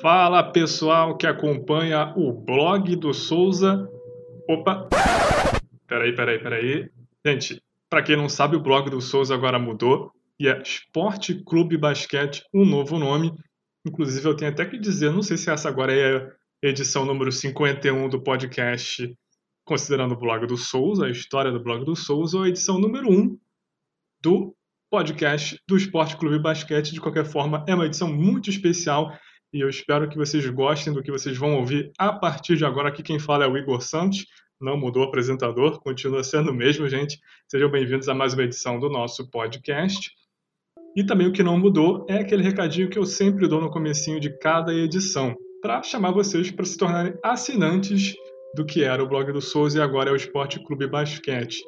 Fala pessoal que acompanha o blog do Souza. Opa! Peraí, peraí, peraí. Gente, para quem não sabe, o blog do Souza agora mudou e é Esporte Clube Basquete, um novo nome. Inclusive, eu tenho até que dizer, não sei se essa agora é a edição número 51 do podcast, considerando o blog do Souza, a história do blog do Souza, ou a edição número 1 do podcast do Esporte Clube Basquete. De qualquer forma, é uma edição muito especial e eu espero que vocês gostem do que vocês vão ouvir a partir de agora. Aqui quem fala é o Igor Santos, não mudou o apresentador, continua sendo o mesmo, gente. Sejam bem-vindos a mais uma edição do nosso podcast. E também o que não mudou é aquele recadinho que eu sempre dou no comecinho de cada edição, para chamar vocês para se tornarem assinantes do que era o blog do Souza e agora é o Esporte Clube Basquete.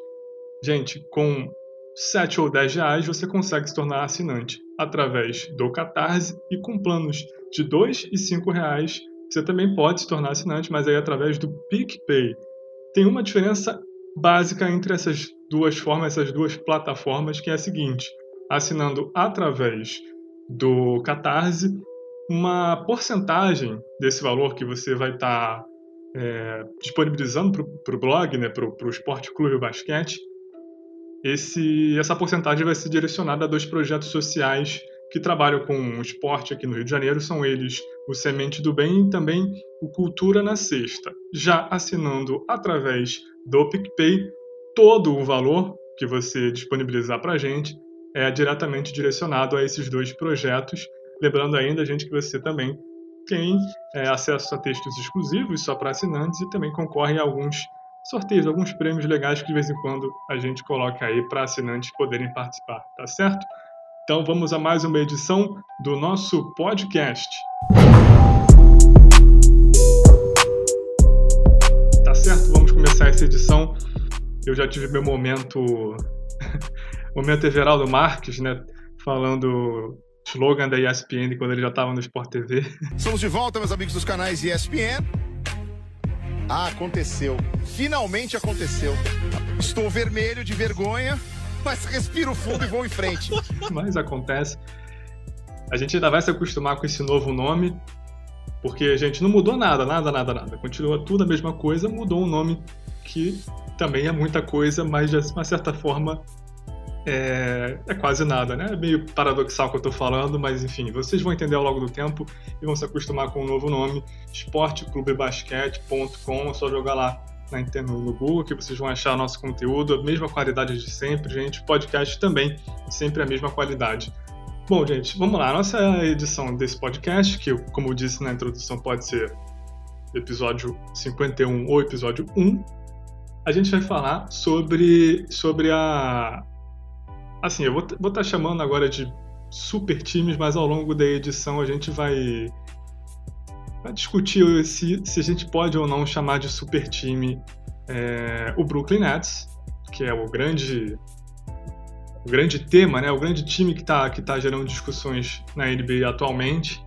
Gente, com 7 ou 10 reais você consegue se tornar assinante através do Catarse e com planos de 2 e 5 reais você também pode se tornar assinante, mas aí através do PicPay. Tem uma diferença básica entre essas duas formas, essas duas plataformas, que é a seguinte: assinando através do Catarse, uma porcentagem desse valor que você vai estar tá, é, disponibilizando para o blog, né, para o Esporte Clube Basquete, esse, essa porcentagem vai ser direcionada a dois projetos sociais que trabalham com esporte aqui no Rio de Janeiro. São eles o Semente do Bem e também o Cultura na Sexta. Já assinando através do PicPay, todo o valor que você disponibilizar para a gente é diretamente direcionado a esses dois projetos. Lembrando ainda, gente, que você também tem é, acesso a textos exclusivos só para assinantes e também concorre a alguns sorteios, alguns prêmios legais que de vez em quando a gente coloca aí para assinantes poderem participar, tá certo? Então vamos a mais uma edição do nosso podcast. Tá certo? Vamos começar essa edição. Eu já tive meu momento, momento Everaldo Marques, né? Falando slogan da ESPN quando ele já estava no Sport TV. Estamos de volta, meus amigos dos canais ESPN. Ah, aconteceu. Finalmente aconteceu. Estou vermelho de vergonha, mas respiro fundo e vou em frente. mas acontece. A gente ainda vai se acostumar com esse novo nome, porque a gente não mudou nada, nada, nada, nada. Continua tudo a mesma coisa, mudou um nome que também é muita coisa, mas de uma certa forma é, é, quase nada, né? É meio paradoxal o que eu tô falando, mas enfim, vocês vão entender ao longo do tempo e vão se acostumar com o um novo nome, esporteclubebasquete.com, é só jogar lá na, no, no Google que vocês vão achar nosso conteúdo, a mesma qualidade de sempre, gente, podcast também, sempre a mesma qualidade. Bom, gente, vamos lá, nossa edição desse podcast, que como eu disse na introdução pode ser episódio 51 ou episódio 1, a gente vai falar sobre, sobre a, Assim, eu vou estar tá chamando agora de super times, mas ao longo da edição a gente vai, discutir se, se a gente pode ou não chamar de super time é, o Brooklyn Nets, que é o grande o grande tema, né? O grande time que está que tá gerando discussões na NBA atualmente.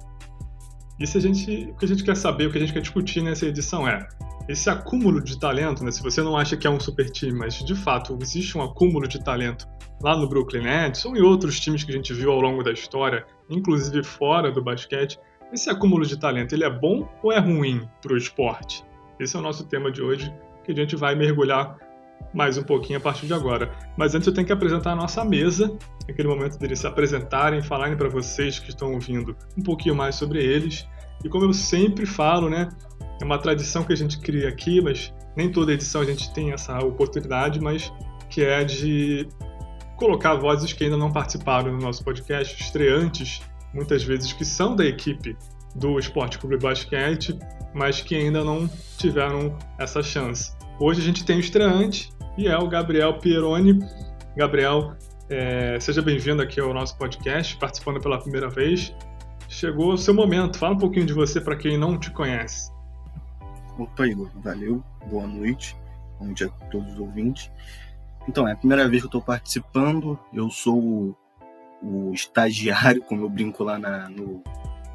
E se a gente, o que a gente quer saber, o que a gente quer discutir nessa edição é esse acúmulo de talento, né? Se você não acha que é um super time, mas de fato existe um acúmulo de talento lá no Brooklyn Nets ou em outros times que a gente viu ao longo da história, inclusive fora do basquete, esse acúmulo de talento, ele é bom ou é ruim para o esporte? Esse é o nosso tema de hoje, que a gente vai mergulhar mais um pouquinho a partir de agora. Mas antes eu tenho que apresentar a nossa mesa, aquele momento deles se apresentarem, falarem para vocês que estão ouvindo um pouquinho mais sobre eles. E como eu sempre falo, né, é uma tradição que a gente cria aqui, mas nem toda edição a gente tem essa oportunidade, mas que é de colocar vozes que ainda não participaram do nosso podcast, estreantes, muitas vezes que são da equipe do Esporte Clube Basquete, mas que ainda não tiveram essa chance. Hoje a gente tem o estreante e é o Gabriel Pieroni. Gabriel, é, seja bem-vindo aqui ao nosso podcast, participando pela primeira vez. Chegou o seu momento, fala um pouquinho de você para quem não te conhece. Opa, Igor, valeu, boa noite, bom dia a todos os ouvintes. Então, é a primeira vez que eu estou participando. Eu sou o, estagiário, como eu brinco lá na, no,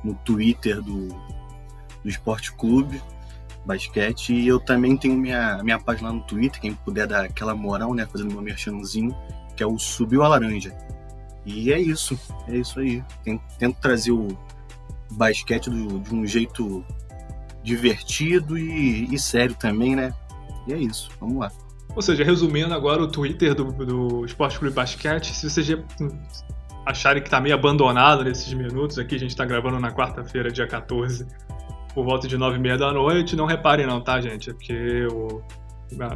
no Twitter do, do Esporte Clube Basquete. E eu também tenho minha, minha página lá no Twitter, quem puder dar aquela moral, né? Fazendo meu merchanzinho, que é o Subiu a Laranja. E é isso, é isso aí. Tento, tento trazer o, basquete do, de um jeito divertido e, e, sério também, né? E é isso, vamos lá. Ou seja, resumindo agora o Twitter do, do Esporte Clube Basquete, se vocês acharem que tá meio abandonado nesses minutos aqui, a gente tá gravando na quarta-feira, dia 14, por volta de nove e meia da noite, não reparem não, tá, gente? É porque o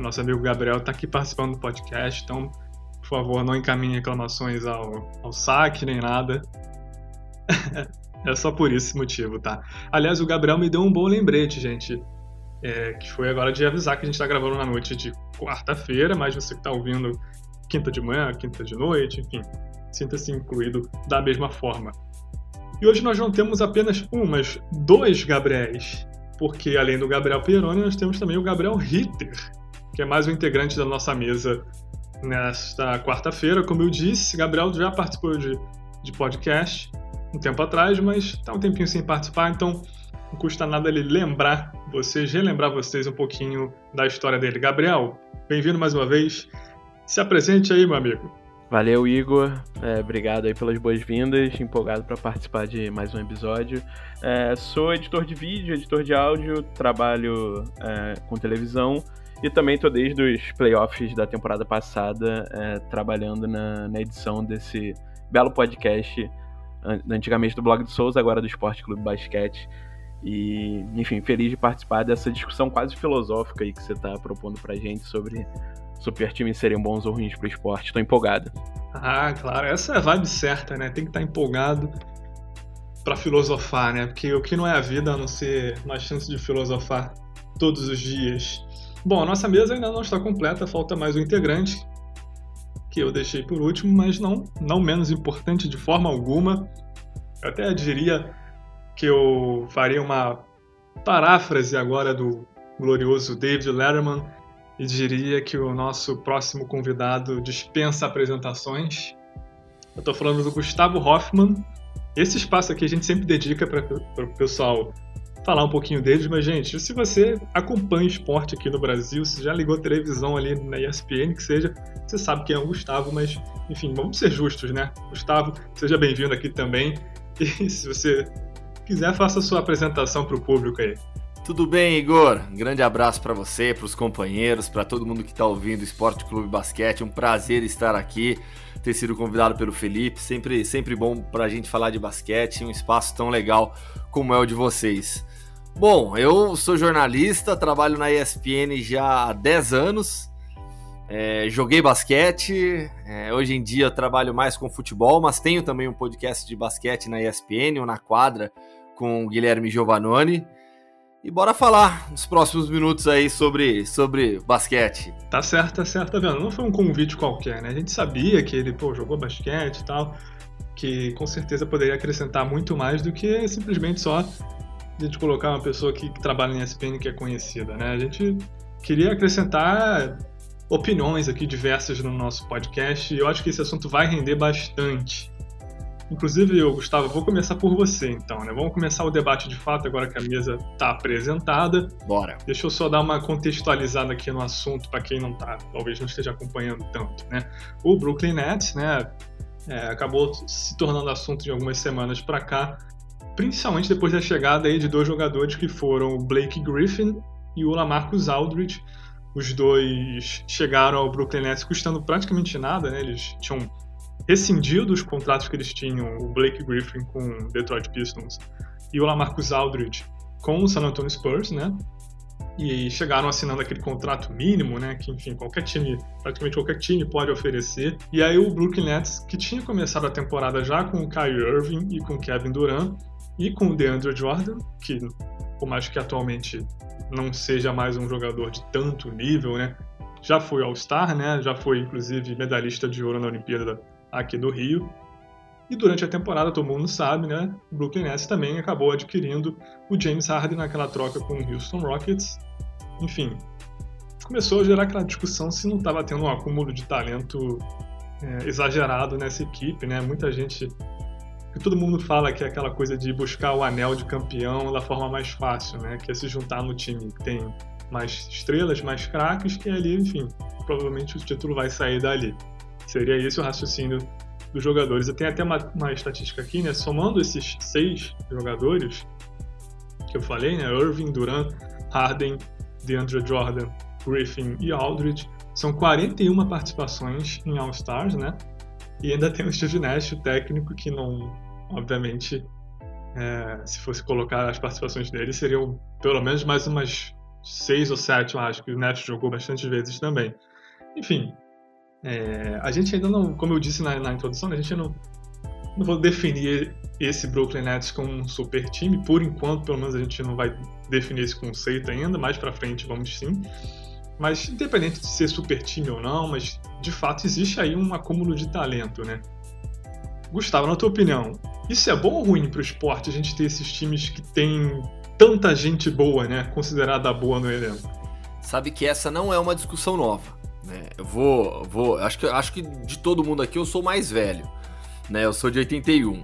nosso amigo Gabriel tá aqui participando do podcast, então, por favor, não encaminhe reclamações ao, ao saque nem nada. é só por esse motivo, tá? Aliás, o Gabriel me deu um bom lembrete, gente. É, que foi agora de avisar que a gente está gravando na noite de quarta-feira, mas você que está ouvindo quinta de manhã, quinta de noite, enfim, sinta-se incluído da mesma forma. E hoje nós não temos apenas um, mas dois Gabriéis, porque além do Gabriel Pieroni, nós temos também o Gabriel Ritter, que é mais um integrante da nossa mesa nesta quarta-feira. Como eu disse, Gabriel já participou de, de podcast um tempo atrás, mas está um tempinho sem participar, então não custa nada ele lembrar vocês, relembrar vocês um pouquinho da história dele. Gabriel, bem-vindo mais uma vez. Se apresente aí, meu amigo. Valeu, Igor. É, obrigado aí pelas boas-vindas. Empolgado para participar de mais um episódio. É, sou editor de vídeo, editor de áudio, trabalho é, com televisão e também estou desde os playoffs da temporada passada é, trabalhando na, na edição desse belo podcast antigamente do blog do Souza, agora do Esporte Clube Basquete. E, enfim, feliz de participar dessa discussão quase filosófica aí que você está propondo pra gente sobre super times serem bons ou ruins pro esporte. Estou empolgado. Ah, claro, essa é a vibe certa, né? Tem que estar tá empolgado para filosofar, né? Porque o que não é a vida a não ser uma chance de filosofar todos os dias. Bom, a nossa mesa ainda não está completa, falta mais um integrante, que eu deixei por último, mas não, não menos importante de forma alguma. Eu até diria que eu faria uma paráfrase agora do glorioso David Letterman e diria que o nosso próximo convidado dispensa apresentações. Eu estou falando do Gustavo Hoffman. Esse espaço aqui a gente sempre dedica para o pessoal falar um pouquinho deles, mas, gente, se você acompanha esporte aqui no Brasil, se já ligou televisão ali na ESPN, que seja, você sabe quem é o Gustavo, mas, enfim, vamos ser justos, né? Gustavo, seja bem-vindo aqui também. E se você quiser, faça a sua apresentação para o público aí. Tudo bem, Igor? Um grande abraço para você, para os companheiros, para todo mundo que está ouvindo Esporte Clube Basquete. Um prazer estar aqui, ter sido convidado pelo Felipe. Sempre, sempre bom para a gente falar de basquete, um espaço tão legal como é o de vocês. Bom, eu sou jornalista, trabalho na ESPN já há 10 anos. É, joguei basquete, é, hoje em dia trabalho mais com futebol, mas tenho também um podcast de basquete na ESPN ou na quadra com o Guilherme Giovannoni. E bora falar nos próximos minutos aí sobre, sobre basquete. Tá certo, tá certo, tá vendo? Não foi um convite qualquer, né? A gente sabia que ele, pô, jogou basquete e tal, que com certeza poderia acrescentar muito mais do que simplesmente só a gente colocar uma pessoa que, que trabalha em ESPN que é conhecida, né? A gente queria acrescentar opiniões aqui diversas no nosso podcast e eu acho que esse assunto vai render bastante. Inclusive, eu, Gustavo, vou começar por você então, né? Vamos começar o debate de fato agora que a mesa está apresentada. Bora. Deixa eu só dar uma contextualizada aqui no assunto para quem não tá, talvez não esteja acompanhando tanto, né? O Brooklyn Nets, né, é, acabou se tornando assunto de algumas semanas para cá principalmente depois da chegada aí de dois jogadores que foram o Blake Griffin e o Lamarcus Aldridge. Os dois chegaram ao Brooklyn Nets custando praticamente nada, né? Eles tinham rescindido os contratos que eles tinham, o Blake Griffin com o Detroit Pistons e o Lamarcus Aldridge com o San Antonio Spurs, né? E chegaram assinando aquele contrato mínimo, né? Que, enfim, qualquer time, praticamente qualquer time pode oferecer. E aí o Brooklyn Nets, que tinha começado a temporada já com o Kyrie Irving e com o Kevin Durant, e com o DeAndre Jordan, que por mais que atualmente não seja mais um jogador de tanto nível, né? Já foi All-Star, né? Já foi inclusive medalhista de ouro na Olimpíada aqui do Rio. E durante a temporada, todo mundo sabe, né? O Brooklyn Nets também acabou adquirindo o James Harden naquela troca com o Houston Rockets. Enfim, começou a gerar aquela discussão se não estava tendo um acúmulo de talento é, exagerado nessa equipe, né? Muita gente que todo mundo fala que é aquela coisa de buscar o anel de campeão da forma mais fácil, né? Que é se juntar no time que tem mais estrelas, mais craques, que ali, enfim, provavelmente o título vai sair dali. Seria esse o raciocínio dos jogadores. Eu tenho até uma, uma estatística aqui, né? Somando esses seis jogadores que eu falei, né? Irving, Durant, Harden, DeAndre Jordan, Griffin e Aldridge, são 41 participações em All-Stars, né? E ainda tem o Steve Nash, o técnico, que não, obviamente, é, se fosse colocar as participações dele, seriam pelo menos mais umas seis ou sete, eu acho, que o Nash jogou bastante vezes também. Enfim, é, a gente ainda não, como eu disse na, na introdução, a gente não, não vou definir esse Brooklyn Nets como um super time, por enquanto, pelo menos a gente não vai definir esse conceito ainda, mais para frente vamos sim. Mas independente de ser super time ou não, mas de fato existe aí um acúmulo de talento, né? Gustavo, na tua opinião, isso é bom ou ruim para o esporte a gente ter esses times que tem tanta gente boa, né? Considerada boa no elenco? Sabe que essa não é uma discussão nova. Né? Eu vou, vou, acho que, acho que de todo mundo aqui eu sou mais velho, né? Eu sou de 81.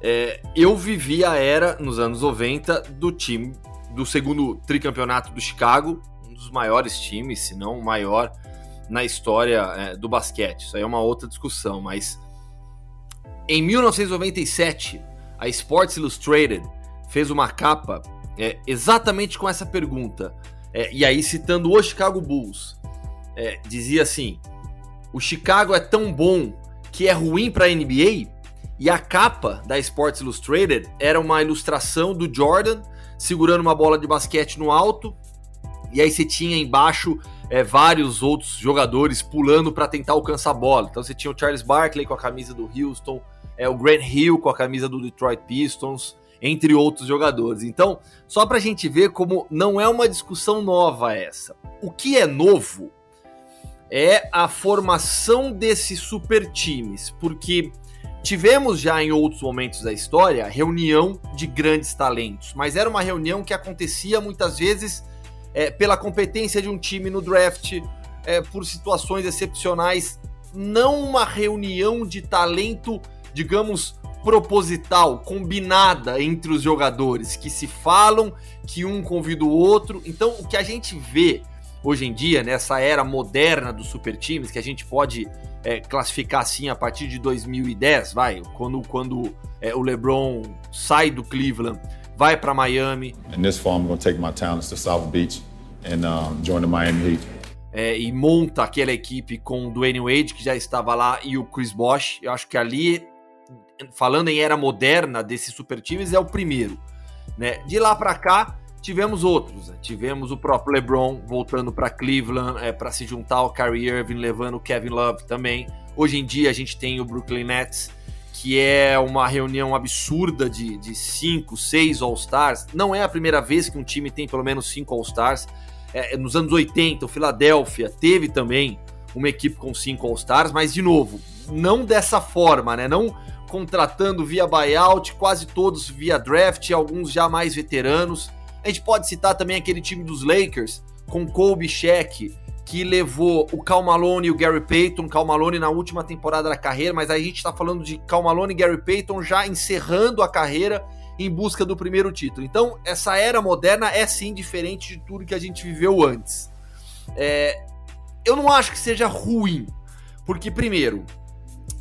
É, eu vivi a era nos anos 90 do time do segundo tricampeonato do Chicago, um dos maiores times, se não o maior na história é, do basquete. Isso aí é uma outra discussão, mas em 1997 a Sports Illustrated fez uma capa é, exatamente com essa pergunta. É, e aí citando o Chicago Bulls, é, dizia assim: o Chicago é tão bom que é ruim para a NBA. E a capa da Sports Illustrated era uma ilustração do Jordan segurando uma bola de basquete no alto. E aí você tinha embaixo é, vários outros jogadores pulando para tentar alcançar a bola. Então você tinha o Charles Barkley com a camisa do Houston, é, o Grant Hill com a camisa do Detroit Pistons, entre outros jogadores. Então, só para a gente ver como não é uma discussão nova essa. O que é novo é a formação desses super times, porque tivemos já em outros momentos da história reunião de grandes talentos, mas era uma reunião que acontecia muitas vezes é, pela competência de um time no draft, é, por situações excepcionais, não uma reunião de talento, digamos, proposital, combinada entre os jogadores, que se falam, que um convida o outro. Então, o que a gente vê hoje em dia, nessa era moderna dos super times, que a gente pode é, classificar assim a partir de 2010, vai, quando, quando é, o LeBron sai do Cleveland, vai para Miami. In this fall, I'm going to take my talents to South Beach and um, join the Miami Heat. É, e monta aquela equipe com o Dwayne Wade, que já estava lá, e o Chris Bosh. Eu acho que ali, falando em era moderna desses super times, é o primeiro. Né? De lá para cá, tivemos outros. Né? Tivemos o próprio LeBron voltando para Cleveland é, para se juntar ao Kyrie Irving, levando o Kevin Love também. Hoje em dia a gente tem o Brooklyn Nets, que é uma reunião absurda de, de cinco, seis All-Stars. Não é a primeira vez que um time tem pelo menos cinco All-Stars. É, nos anos 80, o Philadelphia teve também uma equipe com cinco All-Stars, mas de novo, não dessa forma, né? Não contratando via buyout, quase todos via draft, alguns já mais veteranos. A gente pode citar também aquele time dos Lakers com Kobe Shaq, que levou o Cal Malone e o Gary Payton, Cal Malone na última temporada da carreira, mas aí a gente está falando de Cal Malone e Gary Payton já encerrando a carreira em busca do primeiro título. Então, essa era moderna é sim diferente de tudo que a gente viveu antes. É, eu não acho que seja ruim, porque, primeiro,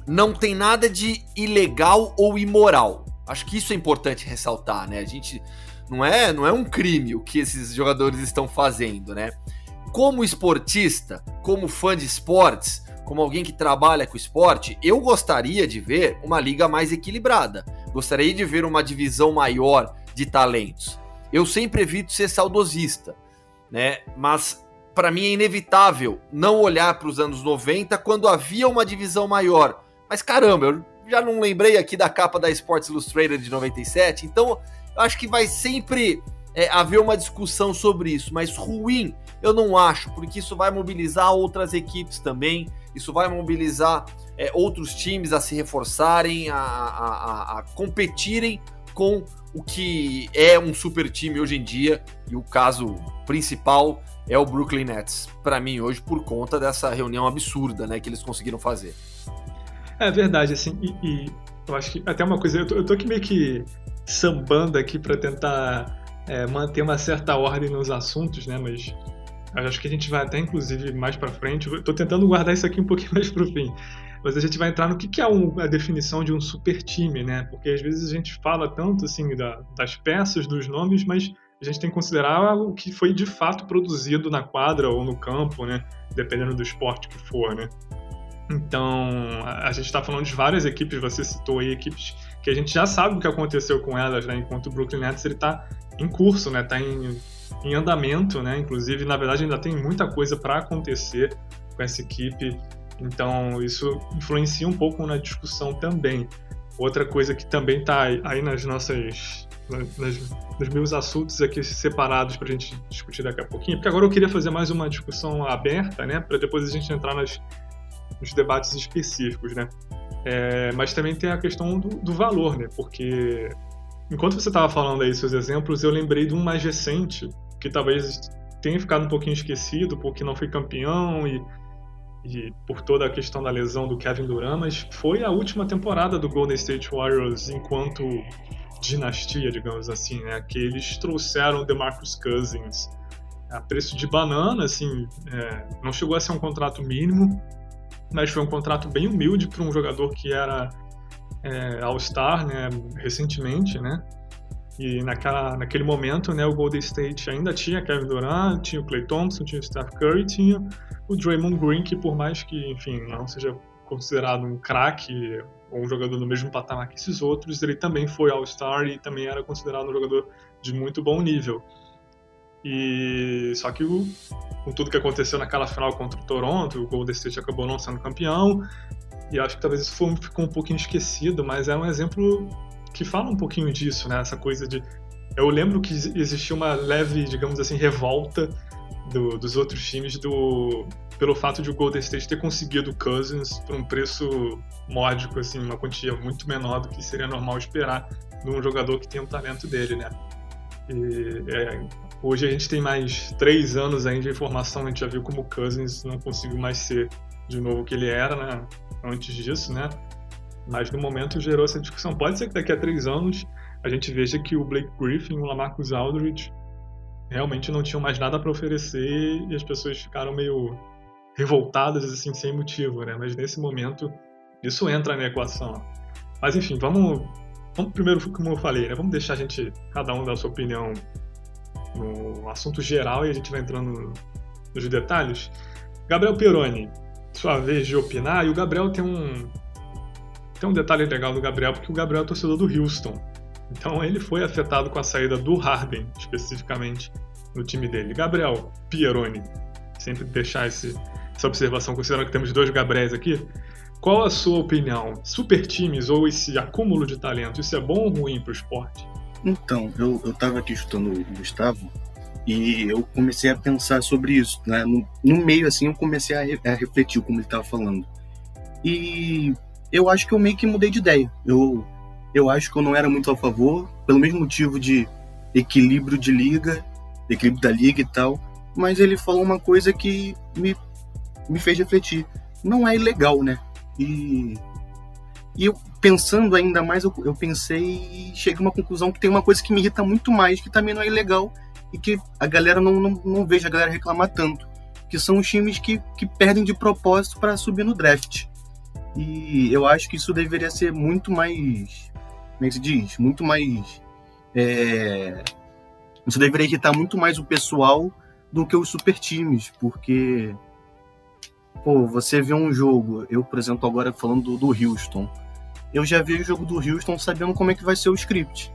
não tem nada de ilegal ou imoral. Acho que isso é importante ressaltar, né? A gente não é, não é um crime o que esses jogadores estão fazendo, né? Como esportista, como fã de esportes, como alguém que trabalha com esporte, eu gostaria de ver uma liga mais equilibrada. Gostaria de ver uma divisão maior de talentos. Eu sempre evito ser saudosista, né? Mas para mim é inevitável não olhar para os anos 90 quando havia uma divisão maior. Mas caramba, eu já não lembrei aqui da capa da Sports Illustrated de 97, então acho que vai sempre é, haver uma discussão sobre isso, mas ruim eu não acho, porque isso vai mobilizar outras equipes também, isso vai mobilizar é, outros times a se reforçarem, a, a, a, competirem com o que é um super time hoje em dia, e o caso principal é o Brooklyn Nets, para mim hoje, por conta dessa reunião absurda né, que eles conseguiram fazer. É verdade, assim, e, e eu acho que até uma coisa, eu tô, eu tô aqui meio que sambando aqui para tentar é, manter uma certa ordem nos assuntos, né? Mas acho que a gente vai até inclusive mais para frente. Estou tentando guardar isso aqui um pouquinho mais para o fim. mas a gente vai entrar no que, que é um, a definição de um super time, né? Porque às vezes a gente fala tanto assim da, das peças, dos nomes, mas a gente tem que considerar o que foi de fato produzido na quadra ou no campo, né? Dependendo do esporte que for, né? Então, a gente está falando de várias equipes, você citou aí equipes que a gente já sabe o que aconteceu com elas, né? Enquanto o Brooklyn Nets ele está em curso, né? Está em, em andamento, né? Inclusive, na verdade, ainda tem muita coisa para acontecer com essa equipe então, isso influencia um pouco na discussão também. Outra coisa que também está aí nas nossas. Nas, nos meus assuntos aqui separados para a gente discutir daqui a pouquinho, porque agora eu queria fazer mais uma discussão aberta, né, para depois a gente entrar nas, nos debates específicos, né. É, mas também tem a questão do, do valor, né, porque enquanto você estava falando aí seus exemplos, eu lembrei de um mais recente que talvez tenha ficado um pouquinho esquecido porque não foi campeão e e por toda a questão da lesão do Kevin Durant, mas foi a última temporada do Golden State Warriors enquanto dinastia, digamos assim, né? Que eles trouxeram DeMarcus Cousins a preço de banana, assim, é, não chegou a ser um contrato mínimo, mas foi um contrato bem humilde para um jogador que era é, All-Star, né? Recentemente, né? E naquela, naquele momento, né, o Golden State ainda tinha Kevin Durant, tinha o Clay Thompson, tinha o Steph Curry, tinha o Draymond Green, que por mais que, enfim, não seja considerado um craque ou um jogador no mesmo patamar que esses outros, ele também foi All-Star e também era considerado um jogador de muito bom nível. E só que o, com tudo que aconteceu naquela final contra o Toronto, o Golden State acabou não sendo campeão. E acho que talvez isso foi, ficou um pouquinho esquecido, mas é um exemplo que fala um pouquinho disso, né? Essa coisa de. Eu lembro que existia uma leve, digamos assim, revolta do, dos outros times do pelo fato de o Golden State ter conseguido Cousins por um preço módico, assim, uma quantia muito menor do que seria normal esperar de um jogador que tem o talento dele, né? E, é, hoje a gente tem mais três anos ainda de informação, a gente já viu como o Cousins não conseguiu mais ser de novo o que ele era, né? Antes disso, né? Mas no momento gerou essa discussão. Pode ser que daqui a três anos a gente veja que o Blake Griffin e o Lamarcus Aldridge realmente não tinham mais nada para oferecer e as pessoas ficaram meio revoltadas assim sem motivo, né? Mas nesse momento isso entra na equação. Mas enfim, vamos, vamos primeiro como eu falei, né? Vamos deixar a gente cada um dar sua opinião no assunto geral e a gente vai entrando nos detalhes. Gabriel Peroni, sua vez de opinar, e o Gabriel tem um tem um detalhe legal do Gabriel, porque o Gabriel é torcedor do Houston. Então ele foi afetado com a saída do Harden, especificamente, no time dele. Gabriel Pieroni, sempre deixar esse, essa observação, considerando que temos dois Gabriels aqui. Qual a sua opinião? Super times ou esse acúmulo de talento, isso é bom ou ruim para o esporte? Então, eu, eu tava aqui escutando o Gustavo e eu comecei a pensar sobre isso. Né? No, no meio, assim, eu comecei a, a refletir como ele estava falando. E eu acho que eu meio que mudei de ideia. Eu, eu acho que eu não era muito a favor, pelo mesmo motivo de equilíbrio de liga, equilíbrio da liga e tal. Mas ele falou uma coisa que me, me fez refletir. Não é ilegal, né? E, e eu, pensando ainda mais, eu, eu pensei e cheguei a uma conclusão que tem uma coisa que me irrita muito mais, que também não é ilegal e que a galera não, não, não vejo a galera reclamar tanto. Que são os times que, que perdem de propósito para subir no draft. E eu acho que isso deveria ser muito mais. Como é que se diz? Muito mais. É, isso deveria irritar muito mais o pessoal do que os super times, porque. Pô, você vê um jogo, eu, por exemplo, agora falando do, do Houston. Eu já vi o jogo do Houston sabendo como é que vai ser o script.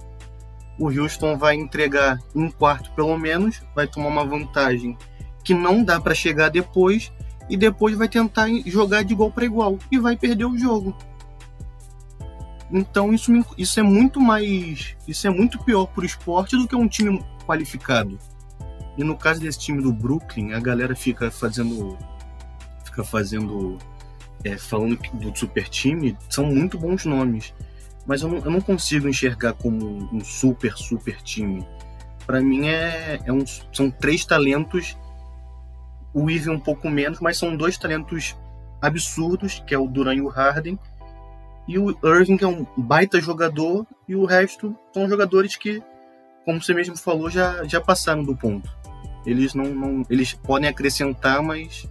O Houston vai entregar um quarto pelo menos, vai tomar uma vantagem que não dá para chegar depois e depois vai tentar jogar de igual para igual e vai perder o jogo. Então isso, isso é muito mais. Isso é muito pior pro esporte do que um time qualificado. E no caso desse time do Brooklyn, a galera fica fazendo. Fica fazendo. É, falando do super time, são muito bons nomes. Mas eu não, eu não consigo enxergar como um super, super time. Para mim é, é um, são três talentos o Eve um pouco menos, mas são dois talentos absurdos, que é o Duran e o Harden. E o Irving é um baita jogador, e o resto são jogadores que, como você mesmo falou, já, já passaram do ponto. Eles não, não eles podem acrescentar, mas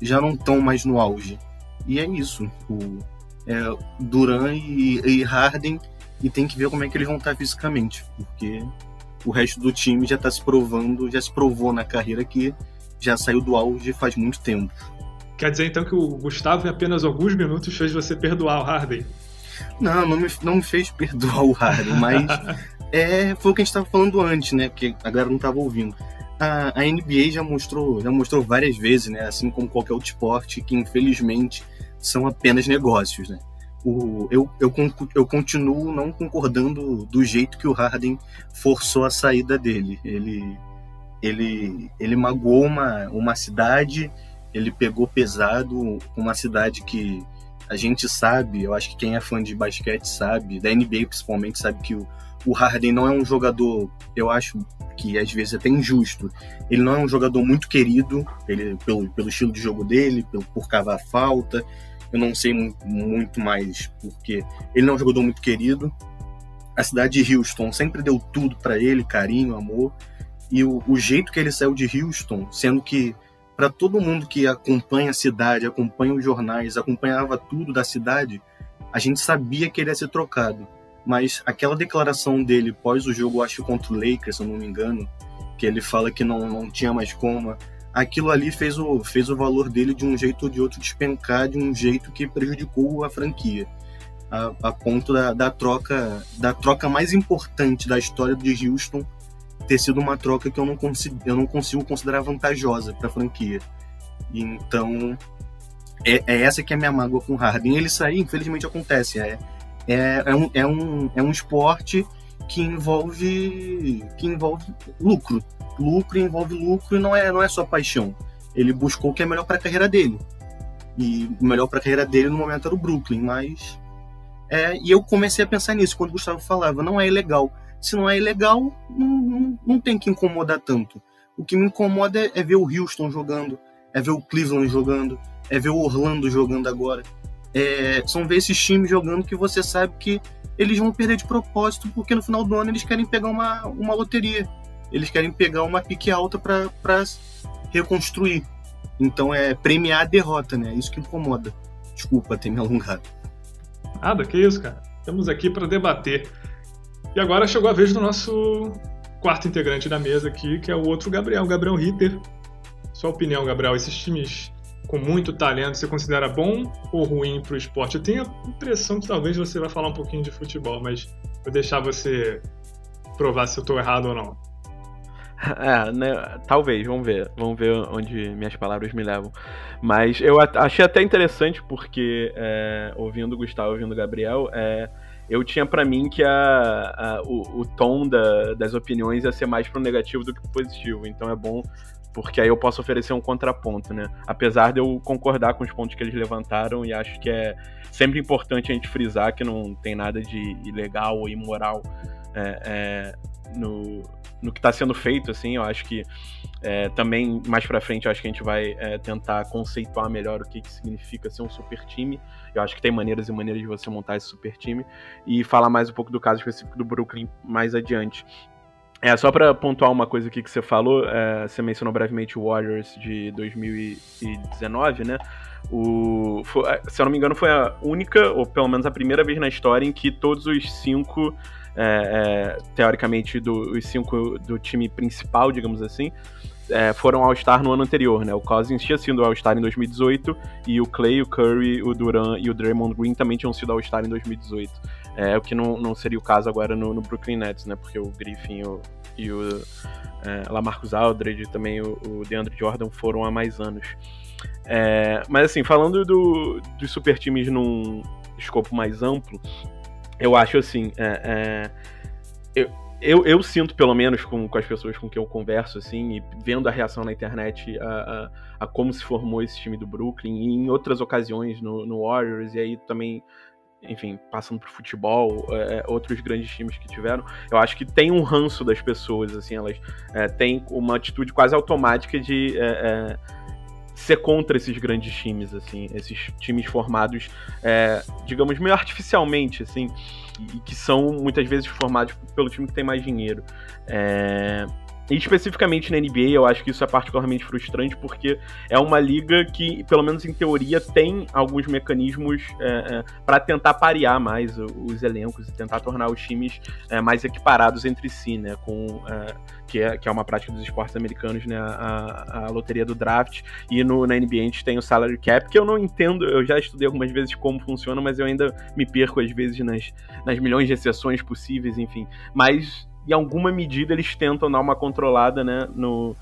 já não estão mais no auge. e é isso. O, é, Duran e, e Harden e tem que ver como é que eles vão estar fisicamente, porque o resto do time já está se provando, já se provou na carreira que já saiu do auge faz muito tempo. Quer dizer então que o Gustavo em apenas alguns minutos fez você perdoar o Harden? Não, não me, não me fez perdoar o Harden, mas é, foi o que a gente estava falando antes, né? Porque a galera não estava ouvindo. A, a, NBA já mostrou, já mostrou várias vezes, né? Assim como qualquer outro esporte, que infelizmente são apenas negócios, né? O, eu, eu, eu continuo não concordando do jeito que o Harden forçou a saída dele. Ele, ele, ele magoou uma, uma cidade, ele pegou pesado uma cidade que a gente sabe, eu acho que quem é fã de basquete sabe, da NBA principalmente, sabe que o, o Harden não é um jogador, eu acho que às vezes é até injusto. Ele não é um jogador muito querido, ele, pelo, pelo estilo de jogo dele, pelo, por cavar falta. Eu não sei muito mais porque ele não é um jogador muito querido. A cidade de Houston sempre deu tudo para ele, carinho, amor. E o, o jeito que ele saiu de Houston, sendo que para todo mundo que acompanha a cidade, acompanha os jornais, acompanhava tudo da cidade, a gente sabia que ele ia ser trocado. Mas aquela declaração dele pós o jogo, acho contra o Lakers, se eu não me engano, que ele fala que não, não tinha mais como, aquilo ali fez o, fez o valor dele de um jeito ou de outro despencar de um jeito que prejudicou a franquia. A, a ponto da, da, troca da troca mais importante da história de Houston ter sido uma troca que eu não consigo, eu não consigo considerar vantajosa para a franquia. Então, é, é, essa que é a minha mágoa com o Harden. Ele sair, infelizmente, acontece. É, é, é, um, é, um, é um esporte que envolve, que envolve lucro. Lucro envolve lucro e não é, não é só paixão. Ele buscou o que é melhor para a carreira dele. E o melhor para a carreira dele no momento era o Brooklyn, mas. É, e eu comecei a pensar nisso quando o Gustavo falava: não é ilegal se não é ilegal, não, não, não tem que incomodar tanto. O que me incomoda é, é ver o Houston jogando, é ver o Cleveland jogando, é ver o Orlando jogando agora. É, são ver esses times jogando que você sabe que eles vão perder de propósito, porque no final do ano eles querem pegar uma, uma loteria. Eles querem pegar uma pique alta para reconstruir. Então é premiar a derrota, né? Isso que incomoda. Desculpa ter me alongado. Nada, que isso, cara. Estamos aqui para debater. E agora chegou a vez do nosso quarto integrante da mesa aqui, que é o outro Gabriel, Gabriel Ritter. Sua opinião, Gabriel, esses times com muito talento, você considera bom ou ruim para o esporte? Eu tenho a impressão que talvez você vai falar um pouquinho de futebol, mas vou deixar você provar se eu estou errado ou não. É, né, talvez, vamos ver. Vamos ver onde minhas palavras me levam. Mas eu achei até interessante porque, é, ouvindo o Gustavo, ouvindo o Gabriel, é, eu tinha para mim que a, a o, o, tom da, das opiniões ia ser mais pro negativo do que pro positivo. Então é bom porque aí eu posso oferecer um contraponto, né? Apesar de eu concordar com os pontos que eles levantaram e acho que é sempre importante a gente frisar que não tem nada de ilegal ou imoral é, é, no, no que está sendo feito, assim, eu acho que é, também mais para frente eu acho que a gente vai é, tentar conceituar melhor o que, que significa ser um super time. Eu acho que tem maneiras e maneiras de você montar esse super time e falar mais um pouco do caso específico do Brooklyn mais adiante. É, só para pontuar uma coisa aqui que você falou, é, você mencionou brevemente o Warriors de 2019, né? O, foi, é, se eu não me engano, foi a única, ou pelo menos a primeira vez na história, em que todos os cinco, é, é, teoricamente, do, os cinco do time principal, digamos assim, é, foram All-Star no ano anterior, né? O Cousins tinha sido All-Star em 2018 e o Clay, o Curry, o Duran e o Draymond Green também tinham sido All-Star em 2018. É, o que não, não seria o caso agora no, no Brooklyn Nets, né? Porque o Griffin o, e o é, Lamarcus Aldridge e também o, o DeAndre Jordan foram há mais anos. É, mas assim, falando do, dos super times num escopo mais amplo, eu acho assim, é, é eu, eu, eu sinto, pelo menos, com, com as pessoas com quem eu converso, assim, e vendo a reação na internet a, a, a como se formou esse time do Brooklyn, e em outras ocasiões no, no Warriors, e aí também, enfim, passando pro futebol, é, outros grandes times que tiveram, eu acho que tem um ranço das pessoas, assim, elas é, têm uma atitude quase automática de. É, é ser contra esses grandes times, assim, esses times formados, é, digamos, meio artificialmente, assim, e que são muitas vezes formados pelo time que tem mais dinheiro. É, Especificamente na NBA, eu acho que isso é particularmente frustrante porque é uma liga que, pelo menos em teoria, tem alguns mecanismos é, é, para tentar parear mais os elencos e tentar tornar os times é, mais equiparados entre si, né? Com, é, que, é, que é uma prática dos esportes americanos, né? A, a loteria do draft. E no, na NBA a gente tem o salary cap, que eu não entendo, eu já estudei algumas vezes como funciona, mas eu ainda me perco às vezes nas, nas milhões de exceções possíveis, enfim. Mas em alguma medida eles tentam dar uma controlada, né, no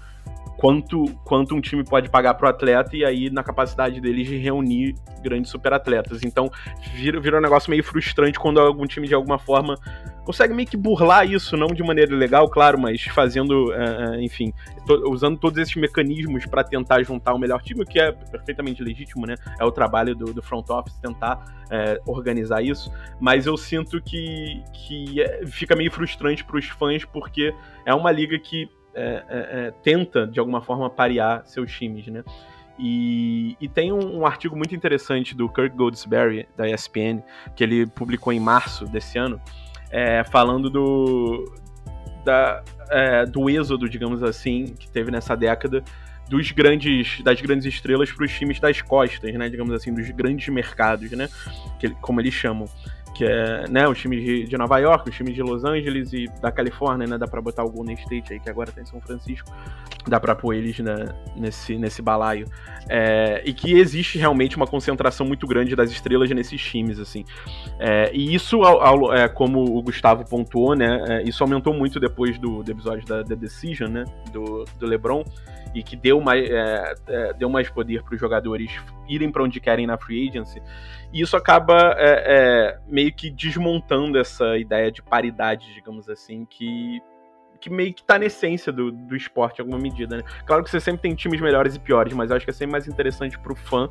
quanto, quanto um time pode pagar pro atleta e aí na capacidade deles de reunir grandes superatletas. Então vira, vira um negócio meio frustrante quando algum time de alguma forma consegue meio que burlar isso, não de maneira legal, claro, mas fazendo, uh, enfim, to usando todos esses mecanismos para tentar juntar o melhor time, o que é perfeitamente legítimo, né? É o trabalho do, do front office tentar uh, organizar isso, mas eu sinto que, que é, fica meio frustrante para os fãs, porque é uma liga que tenta, de alguma forma, parear seus times, né? E, e, tem um, um, artigo muito interessante do Kirk Goldsberry, da ESPN, que ele publicou em março desse ano, é, falando do, da, é, do êxodo, digamos assim, que teve nessa década dos grandes das grandes estrelas para os times das costas, né, digamos assim, dos grandes mercados, né, que, como eles chamam que é né, os times de, de, Nova York, os times de Los Angeles e da Califórnia, né, dá para botar o Golden State aí que agora tá em São Francisco, dá para pôr eles né, nesse, nesse balaio, é, e que existe realmente uma concentração muito grande das estrelas nesses times, assim, é, e isso, ao, ao, é, como o Gustavo pontuou, né, é, isso aumentou muito depois do, do episódio da The Decision, né, do, do LeBron, e que deu mais, é, é, deu mais poder para os jogadores irem para onde querem na free agency. E isso acaba é, é, meio que desmontando essa ideia de paridade, digamos assim, que, que meio que tá na essência do, do esporte em alguma medida, né? Claro que você sempre tem times melhores e piores, mas eu acho que é sempre mais interessante pro fã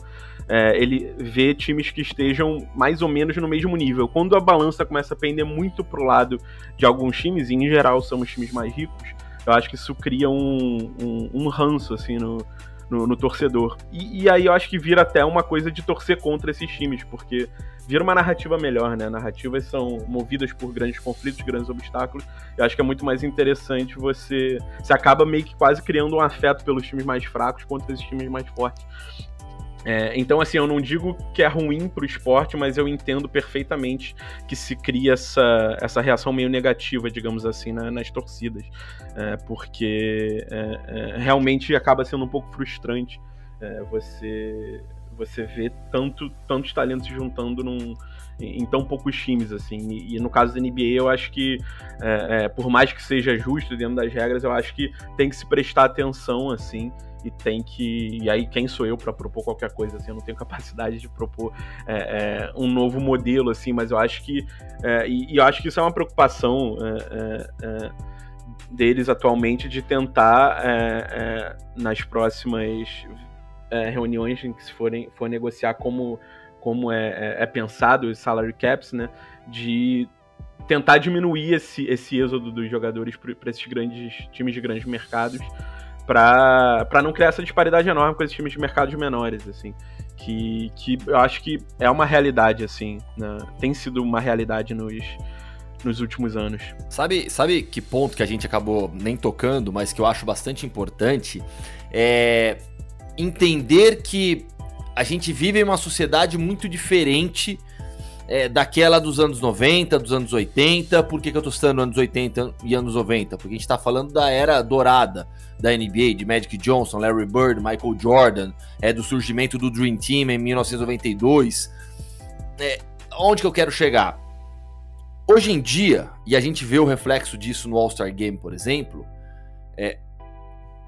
é, ele ver times que estejam mais ou menos no mesmo nível. Quando a balança começa a pender muito pro lado de alguns times, e em geral são os times mais ricos, eu acho que isso cria um, um, um ranço, assim, no, no, no torcedor. E, e, aí eu acho que vira até uma coisa de torcer contra esses times, porque vira uma narrativa melhor, né? Narrativas são movidas por grandes conflitos, grandes obstáculos. Eu acho que é muito mais interessante você. Você acaba meio que quase criando um afeto pelos times mais fracos contra esses times mais fortes. É, então, assim, eu não digo que é ruim pro esporte, mas eu entendo perfeitamente que se cria essa, essa reação meio negativa, digamos assim, na, nas torcidas. É, porque é, é realmente acaba sendo um pouco frustrante é, você você ver tanto, tantos talentos se juntando num, em, tão poucos times, assim. E, e, no caso da NBA, eu acho que, é, por mais que seja justo dentro das regras, eu acho que tem que se prestar atenção, assim, e tem que. E aí, quem sou eu para propor qualquer coisa? Assim, eu não tenho capacidade de propor é, é, um novo modelo, assim, mas eu acho que. É, e, e, eu acho que isso é uma preocupação é, é, é, deles atualmente de tentar, nas próximas reuniões em que se forem for negociar como, como é, é pensado os salary caps, né? De tentar diminuir esse, esse êxodo dos jogadores para esses grandes times de grandes mercados para não criar essa disparidade enorme com esses times de mercados menores, assim. Que, que eu acho que é uma realidade, assim. Né? Tem sido uma realidade nos, nos últimos anos. Sabe, sabe que ponto que a gente acabou nem tocando, mas que eu acho bastante importante? É entender que a gente vive em uma sociedade muito diferente é, daquela dos anos 90, dos anos 80. Por que, que eu tô citando anos 80 e anos 90? Porque a gente tá falando da era dourada da NBA, de Magic Johnson, Larry Bird, Michael Jordan, é, do surgimento do Dream Team em 1992. É, onde que eu quero chegar? Hoje em dia, e a gente vê o reflexo disso no All-Star Game, por exemplo, é,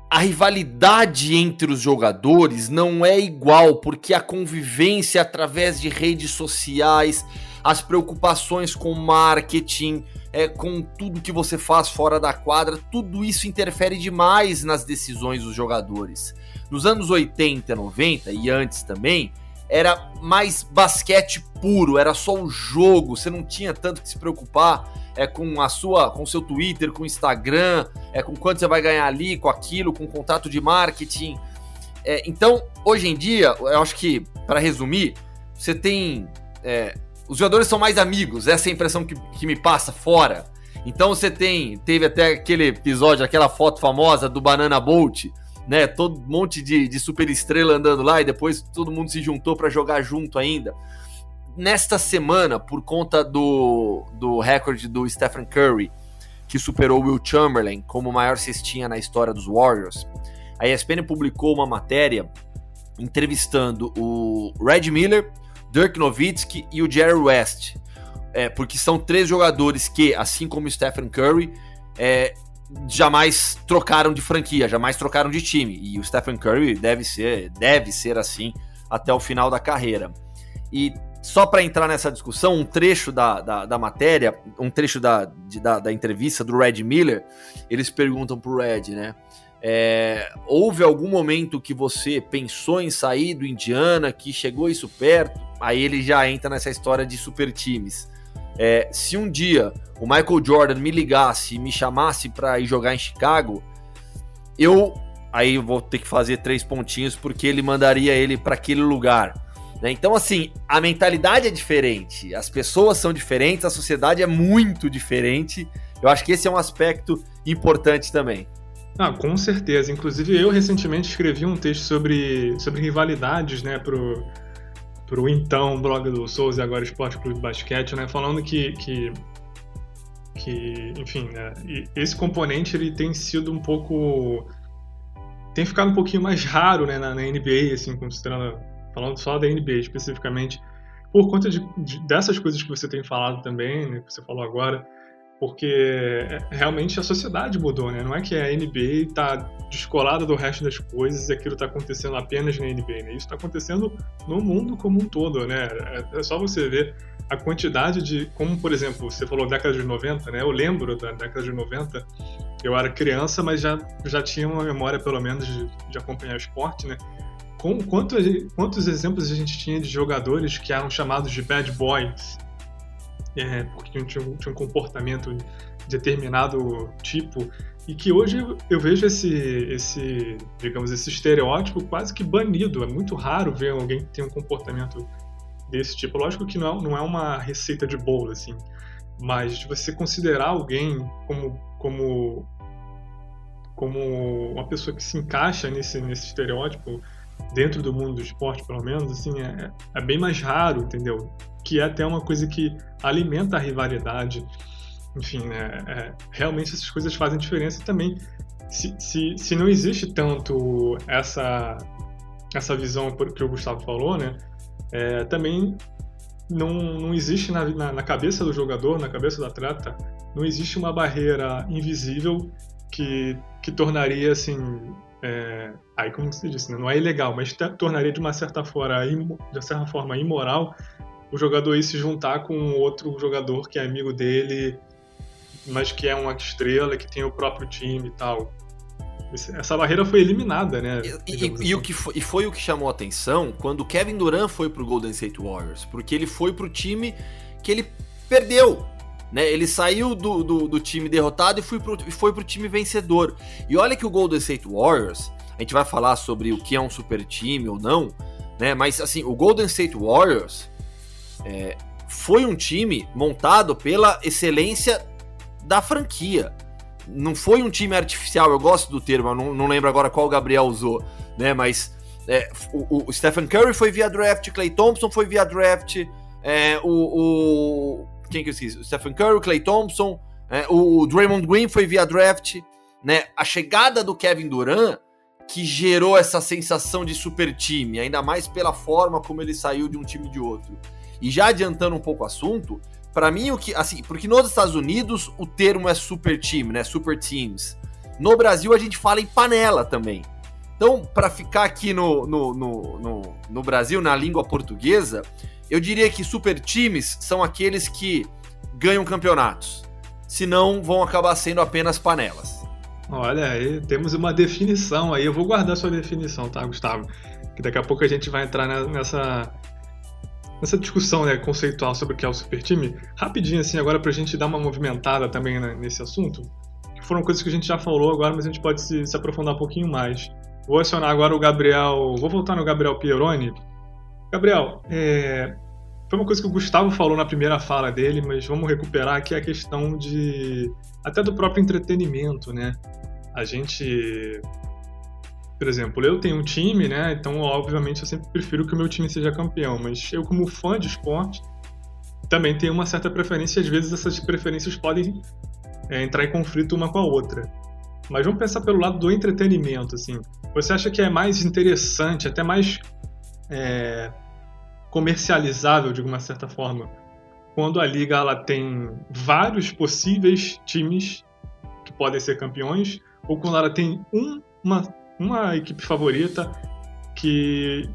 a rivalidade entre os jogadores não é igual, porque a convivência através de redes sociais, as preocupações com marketing, é, com tudo que você faz fora da quadra, tudo isso interfere demais nas decisões dos jogadores. Nos anos 80, 90 e antes também, era mais basquete puro, era só o jogo, você não tinha tanto que se preocupar é com a sua, com o seu Twitter, com o Instagram, é com quanto você vai ganhar ali, com aquilo, com contato de marketing. É, então, hoje em dia, eu acho que, para resumir, você tem. É, os jogadores são mais amigos, essa é a impressão que, que me passa fora. Então você tem, teve até aquele episódio, aquela foto famosa do Banana Bolt, né? Todo monte de, de super estrela andando lá e depois todo mundo se juntou para jogar junto ainda. Nesta semana, por conta do, do recorde do Stephen Curry, que superou Will Chamberlain como maior cestinha na história dos Warriors, a ESPN publicou uma matéria entrevistando o Red Miller, Dirk Nowitzki e o Jerry West, é, porque são três jogadores que, assim como o Stephen Curry, é, jamais trocaram de franquia, jamais trocaram de time. E o Stephen Curry deve ser, deve ser assim até o final da carreira. E só para entrar nessa discussão, um trecho da, da, da matéria, um trecho da, de, da, da, entrevista do Red Miller, eles perguntam pro Red, né? É, houve algum momento que você pensou em sair do Indiana, que chegou isso perto? Aí ele já entra nessa história de super times. É, se um dia o Michael Jordan me ligasse e me chamasse para ir jogar em Chicago, eu aí vou ter que fazer três pontinhos porque ele mandaria ele para aquele lugar. Né? Então, assim, a mentalidade é diferente, as pessoas são diferentes, a sociedade é muito diferente. Eu acho que esse é um aspecto importante também. Ah, com certeza. Inclusive, eu recentemente escrevi um texto sobre, sobre rivalidades, né, pro, pro então blog do Souza e agora Esporte Clube Basquete, né, falando que, que, que enfim, né, esse componente ele tem sido um pouco tem ficado um pouquinho mais raro, né, na, na NBA, assim, considerando falando só da NBA especificamente, por conta de, de, dessas coisas que você tem falado também, né, que você falou agora, porque é, realmente a sociedade mudou, né? Não é que a NBA está descolada do resto das coisas e aquilo está acontecendo apenas na NBA, né? Isso está acontecendo no mundo como um todo, né? É, é, só você ver a quantidade de... Como, por exemplo, você falou década de 90, né? Eu lembro da década de 90, eu era criança, mas já, já tinha uma memória, pelo menos, de, de acompanhar esporte, né? Com, quantos, quantos exemplos a gente tinha de jogadores que eram chamados de bad boys, é, porque tinha, tinha um comportamento determinado tipo, e que hoje eu vejo esse, esse, digamos, esse estereótipo quase que banido. É muito raro ver alguém que tem um comportamento desse tipo. Lógico que não é, não é uma receita de bolo, assim, mas de você considerar alguém como, como, como uma pessoa que se encaixa nesse, nesse estereótipo, dentro do mundo do esporte, pelo menos, assim, é, é bem mais raro, entendeu? Que é até uma coisa que alimenta a rivalidade. Enfim, né? É, realmente essas coisas fazem diferença também se, se, se não existe tanto essa, essa visão que o Gustavo falou, né? É, também não, não existe na, na, na, cabeça do jogador, na cabeça do atleta, não existe uma barreira invisível que, que tornaria assim é, aí como você disse, né, não é ilegal, mas tornaria de uma certa forma, de certa forma imoral o jogador ir se juntar com outro jogador que é amigo dele, mas que é uma estrela, que tem o próprio time e tal. Essa barreira foi eliminada, né? E, e, assim. e, o que foi, e foi o que chamou a atenção quando o Kevin Durant foi pro Golden State Warriors, porque ele foi pro time que ele perdeu. Né? Ele saiu do, do, do time derrotado e foi pro, foi pro time vencedor. E olha que o Golden State Warriors, a gente vai falar sobre o que é um super time ou não, né? Mas assim, o Golden State Warriors é, foi um time montado pela excelência da franquia. Não foi um time artificial, eu gosto do termo, não, não lembro agora qual o Gabriel usou, né? Mas é, o, o, Stephen Curry foi via draft, Clay Thompson foi via draft, é, o, o quem que eu esqueci? O Stephen Curry, Clay Thompson, é, o Draymond Green foi via draft, né? A chegada do Kevin Durant que gerou essa sensação de super time, ainda mais pela forma como ele saiu de um time de outro. E já adiantando um pouco o assunto, para mim o que, assim, porque nos Estados Unidos o termo é super time, né? Super teams. No Brasil a gente fala em panela também. Então, para ficar aqui no, no, no, no, no Brasil, na língua portuguesa, eu diria que super times são aqueles que ganham campeonatos. Senão vão acabar sendo apenas panelas. Olha, aí temos uma definição aí. Eu vou guardar sua definição, tá, Gustavo? Que daqui a pouco a gente vai entrar nessa, nessa discussão né, conceitual sobre o que é o super time. Rapidinho, assim, agora pra gente dar uma movimentada também né, nesse assunto. Que foram coisas que a gente já falou agora, mas a gente pode se, se aprofundar um pouquinho mais. Vou acionar agora o Gabriel. Vou voltar no Gabriel Pieroni Gabriel, é, foi uma coisa que o Gustavo falou na primeira fala dele, mas vamos recuperar aqui a questão de até do próprio entretenimento, né? A gente, por exemplo, eu tenho um time, né? Então, obviamente, eu sempre prefiro que o meu time seja campeão, mas eu como fã de esporte também tenho uma certa preferência, e às vezes essas preferências podem é, entrar em conflito uma com a outra. Mas vamos pensar pelo lado do entretenimento, assim. Você acha que é mais interessante, até mais é, comercializável de uma certa forma, quando a liga ela tem vários possíveis times que podem ser campeões, ou quando ela tem um, uma, uma equipe favorita que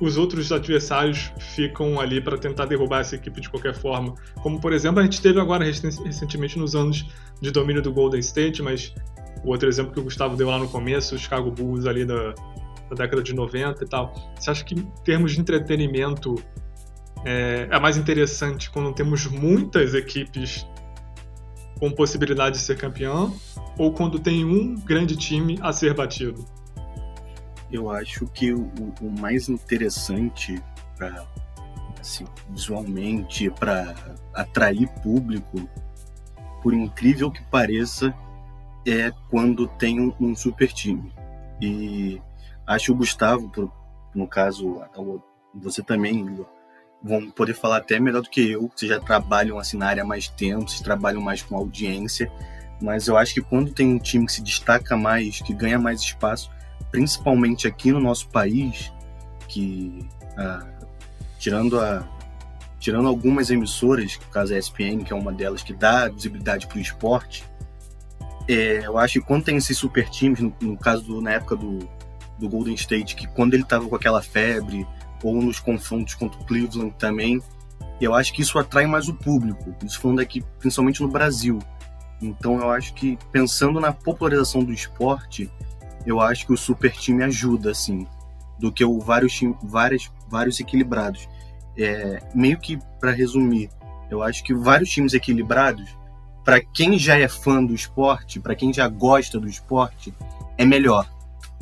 os outros adversários ficam ali para tentar derrubar essa equipe de qualquer forma. Como, por exemplo, a gente teve agora recentemente nos anos de domínio do Golden State, mas o outro exemplo que o Gustavo deu lá no começo, os Chicago Bulls ali da, da década de 90 e tal. Você acha que em termos de entretenimento é, é mais interessante quando temos muitas equipes com possibilidade de ser campeão ou quando tem um grande time a ser batido? Eu acho que o, o mais interessante para assim, visualmente para atrair público, por incrível que pareça, é quando tem um, um super time. E acho que o Gustavo, no caso, você também vão poder falar até melhor do que eu, vocês já trabalham assim na área há mais tempo, vocês trabalham mais com audiência, mas eu acho que quando tem um time que se destaca mais, que ganha mais espaço, principalmente aqui no nosso país, que ah, tirando a tirando algumas emissoras, no caso a ESPN, que é uma delas que dá visibilidade para o esporte, é, eu acho que quando tem esses super times, no, no caso do, na época do, do Golden State, que quando ele estava com aquela febre, ou nos confrontos contra o Cleveland também, eu acho que isso atrai mais o público. Isso falando aqui, principalmente no Brasil. Então eu acho que, pensando na popularização do esporte, eu acho que o super time ajuda, assim, do que o vários, vários, vários equilibrados. É, meio que, para resumir, eu acho que vários times equilibrados, para quem já é fã do esporte, para quem já gosta do esporte, é melhor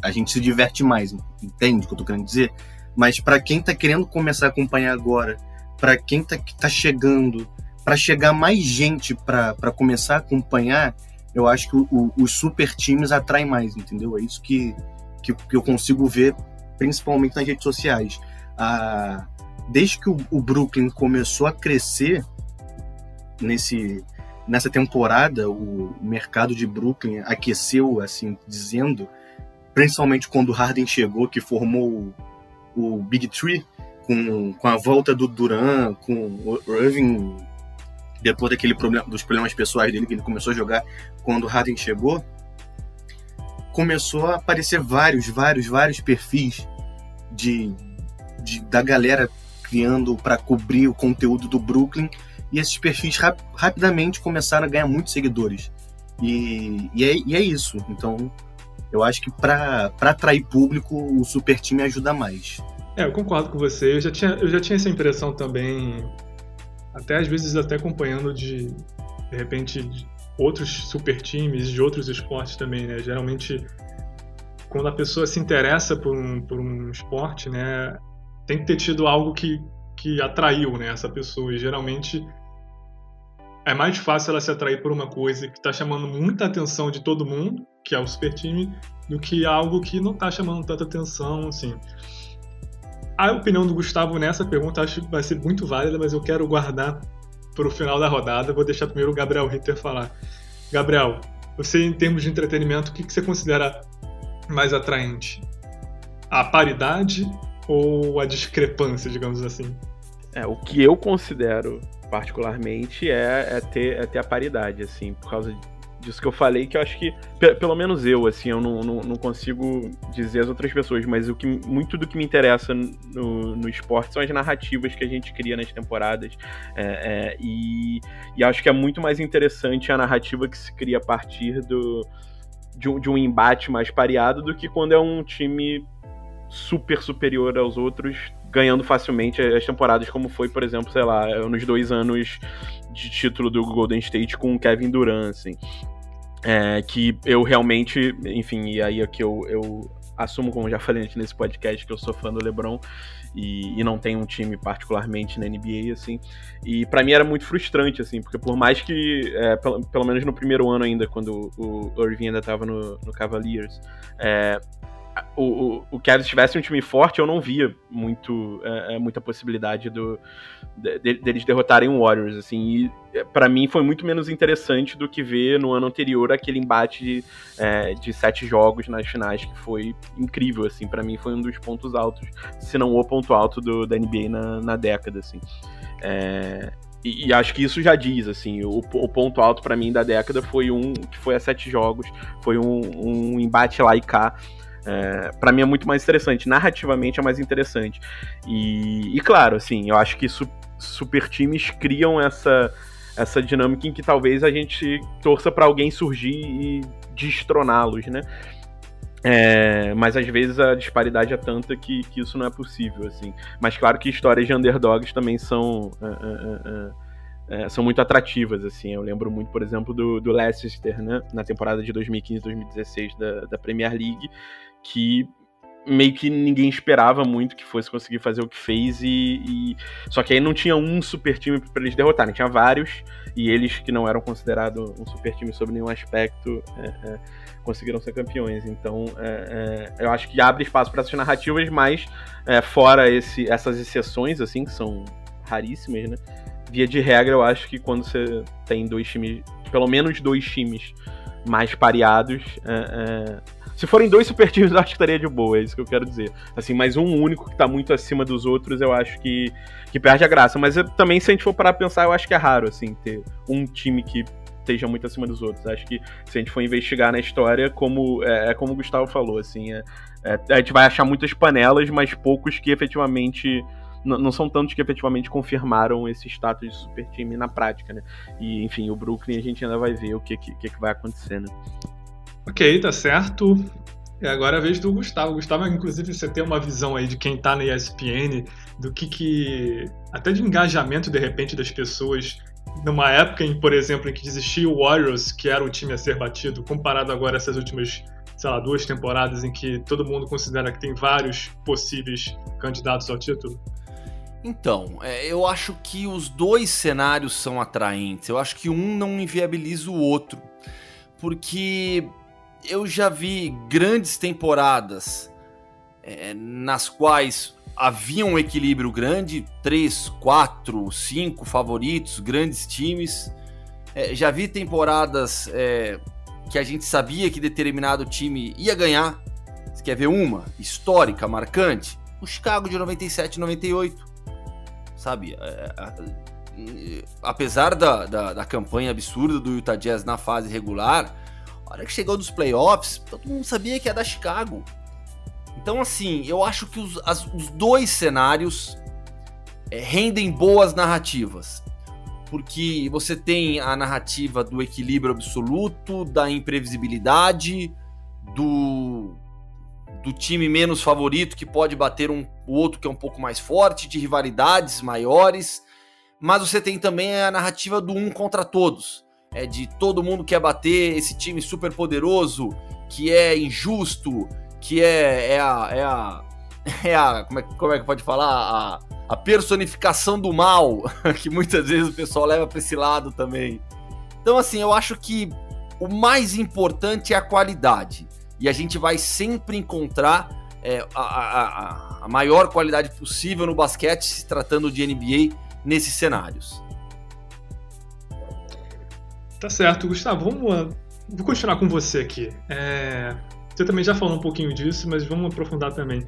a gente se diverte mais, entende o que eu tô querendo dizer? Mas para quem tá querendo começar a acompanhar agora, para quem tá, tá chegando, para chegar mais gente para começar a acompanhar, eu acho que o, o, os super times atraem mais, entendeu? É isso que, que, que eu consigo ver, principalmente nas redes sociais. Ah, desde que o, o Brooklyn começou a crescer nesse nessa temporada, o mercado de Brooklyn aqueceu, assim dizendo, principalmente quando o Harden chegou, que formou o, o Big Tree, com, com a volta do Duran, com o Irving, depois daquele problema, dos problemas pessoais dele, que ele começou a jogar quando o Harden chegou, começou a aparecer vários, vários, vários perfis de, de da galera criando para cobrir o conteúdo do Brooklyn e esses perfis rap, rapidamente começaram a ganhar muitos seguidores. E, e, é, e é isso. Então, eu acho que para atrair público, o super time ajuda mais. É, eu concordo com você. Eu já tinha, eu já tinha essa impressão também, até às vezes até acompanhando de, de repente, de outros super times de outros esportes também, né? Geralmente, quando a pessoa se interessa por um, por um esporte, né, tem que ter tido algo que, que atraiu né, essa pessoa. E geralmente é mais fácil ela se atrair por uma coisa que está chamando muita atenção de todo mundo, que é o super time, do que algo que não está chamando tanta atenção, assim. A opinião do Gustavo nessa pergunta acho que vai ser muito válida, mas eu quero guardar para o final da rodada. Vou deixar primeiro o Gabriel Ritter falar. Gabriel, você em termos de entretenimento, o que, que você considera mais atraente? A paridade ou a discrepância, digamos assim? É, o que eu considero particularmente, é, é, ter, é ter a paridade, assim, por causa disso que eu falei, que eu acho que, pelo menos eu, assim, eu não, não, não, consigo dizer as outras pessoas, mas o que, muito do que me interessa no, no esporte são as narrativas que a gente cria nas temporadas. É, é, e, e acho que é muito mais interessante a narrativa que se cria a partir do, de, um, de um embate mais pareado do que quando é um time super superior aos outros ganhando facilmente as temporadas, como foi, por exemplo, sei lá, nos dois anos de título do Golden State com o Kevin Durant, assim. É, que eu realmente, enfim, e aí aqui eu, eu assumo, como já falei antes nesse podcast, que eu sou fã do LeBron e, e não tenho um time particularmente na NBA, assim. E para mim era muito frustrante, assim, porque por mais que, é, pelo, pelo, menos no primeiro ano ainda, quando o, o Irving ainda tava no, no Cavaliers, é, o, o, o Cavs tivesse um time forte, eu não via muito, é, é muita possibilidade do, de, deles derrotarem o Warriors, assim, e é, para mim foi muito menos interessante do que ver no ano anterior aquele embate de, é, de sete jogos nas finais, que foi incrível, assim, para mim foi um dos pontos altos, se não o ponto alto do, da NBA na, na década, assim. É, e, e, acho que isso já diz, assim, o, o ponto alto para mim da década foi um que foi a sete jogos, foi um, um embate lá e cá, é, para mim é muito mais interessante. Narrativamente é mais interessante. E, e claro, assim, eu acho que su super times criam essa, essa dinâmica em que talvez a gente torça para alguém surgir e destroná-los, né? É, mas às vezes a disparidade é tanta que, que isso não é possível, assim. Mas claro que histórias de underdogs também são. Uh, uh, uh, é, são muito atrativas, assim. Eu lembro muito, por exemplo, do, do Leicester, né? Na temporada de 2015-2016 da, da Premier League, que meio que ninguém esperava muito que fosse conseguir fazer o que fez e, e... só que aí não tinha um super time para eles derrotarem, tinha vários e eles que não eram considerados um super time sob nenhum aspecto é, é, conseguiram ser campeões. Então é, é eu acho que abre espaço para essas narrativas, mas é, fora esse, essas exceções assim que são raríssimas, né? Via de regra, eu acho que quando você tem dois times, pelo menos dois times mais pareados, é, se forem dois super times, eu acho que estaria de boa, é isso que eu quero dizer. Assim, mas um único que tá muito acima dos outros, eu acho que, que perde a graça. Mas eu, também, se a gente for parar pensar, eu acho que é raro, assim, ter um time que esteja muito acima dos outros. Acho que se a gente for investigar na história, como é, é como o Gustavo falou, assim, é, é, a gente vai achar muitas panelas, mas poucos que efetivamente não são tantos que efetivamente confirmaram esse status de super time na prática, né? E, enfim, o Brooklyn a gente ainda vai ver o que, que, que vai acontecer, né? Ok, tá certo. E agora é a vez do Gustavo. Gustavo, inclusive, você tem uma visão aí de quem tá na ESPN, do que que. até de engajamento, de repente, das pessoas numa época em, por exemplo, em que existia o Warriors, que era o time a ser batido, comparado agora a essas últimas, sei lá, duas temporadas em que todo mundo considera que tem vários possíveis candidatos ao título? Então, é, eu acho que os dois cenários são atraentes. Eu acho que um não inviabiliza o outro. Porque eu já vi grandes temporadas é, nas quais havia um equilíbrio grande, três, quatro, cinco favoritos, grandes times. É, já vi temporadas é, que a gente sabia que determinado time ia ganhar. Você quer ver uma histórica, marcante? O Chicago de 97 98. Sabe? É, apesar da, da, da campanha absurda do Utah Jazz na fase regular, a hora que chegou nos playoffs, todo mundo sabia que ia dar Chicago. Então, assim, eu acho que os, as, os dois cenários é, rendem boas narrativas. Porque você tem a narrativa do equilíbrio absoluto, da imprevisibilidade, do, do time menos favorito que pode bater um, o outro que é um pouco mais forte, de rivalidades maiores. Mas você tem também a narrativa do um contra todos é de todo mundo quer bater esse time super poderoso, que é injusto, que é, é a. É a, é a como, é, como é que pode falar? A, a personificação do mal, que muitas vezes o pessoal leva para esse lado também. Então, assim, eu acho que o mais importante é a qualidade. E a gente vai sempre encontrar é, a, a, a maior qualidade possível no basquete, se tratando de NBA, nesses cenários. Tá certo, Gustavo. Vamos, vou continuar com você aqui. É, você também já falou um pouquinho disso, mas vamos aprofundar também.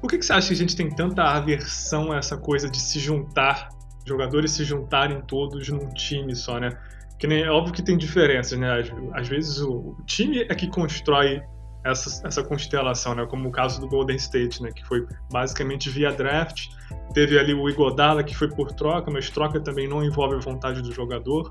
Por que, que você acha que a gente tem tanta aversão a essa coisa de se juntar, jogadores se juntarem todos num time só, né? Que nem, é óbvio que tem diferenças, né? Às, às vezes o, o, time é que constrói essa, essa constelação, né? Como o caso do Golden State, né? Que foi basicamente via draft. Teve ali o Igodala, que foi por troca, mas troca também não envolve a vontade do jogador.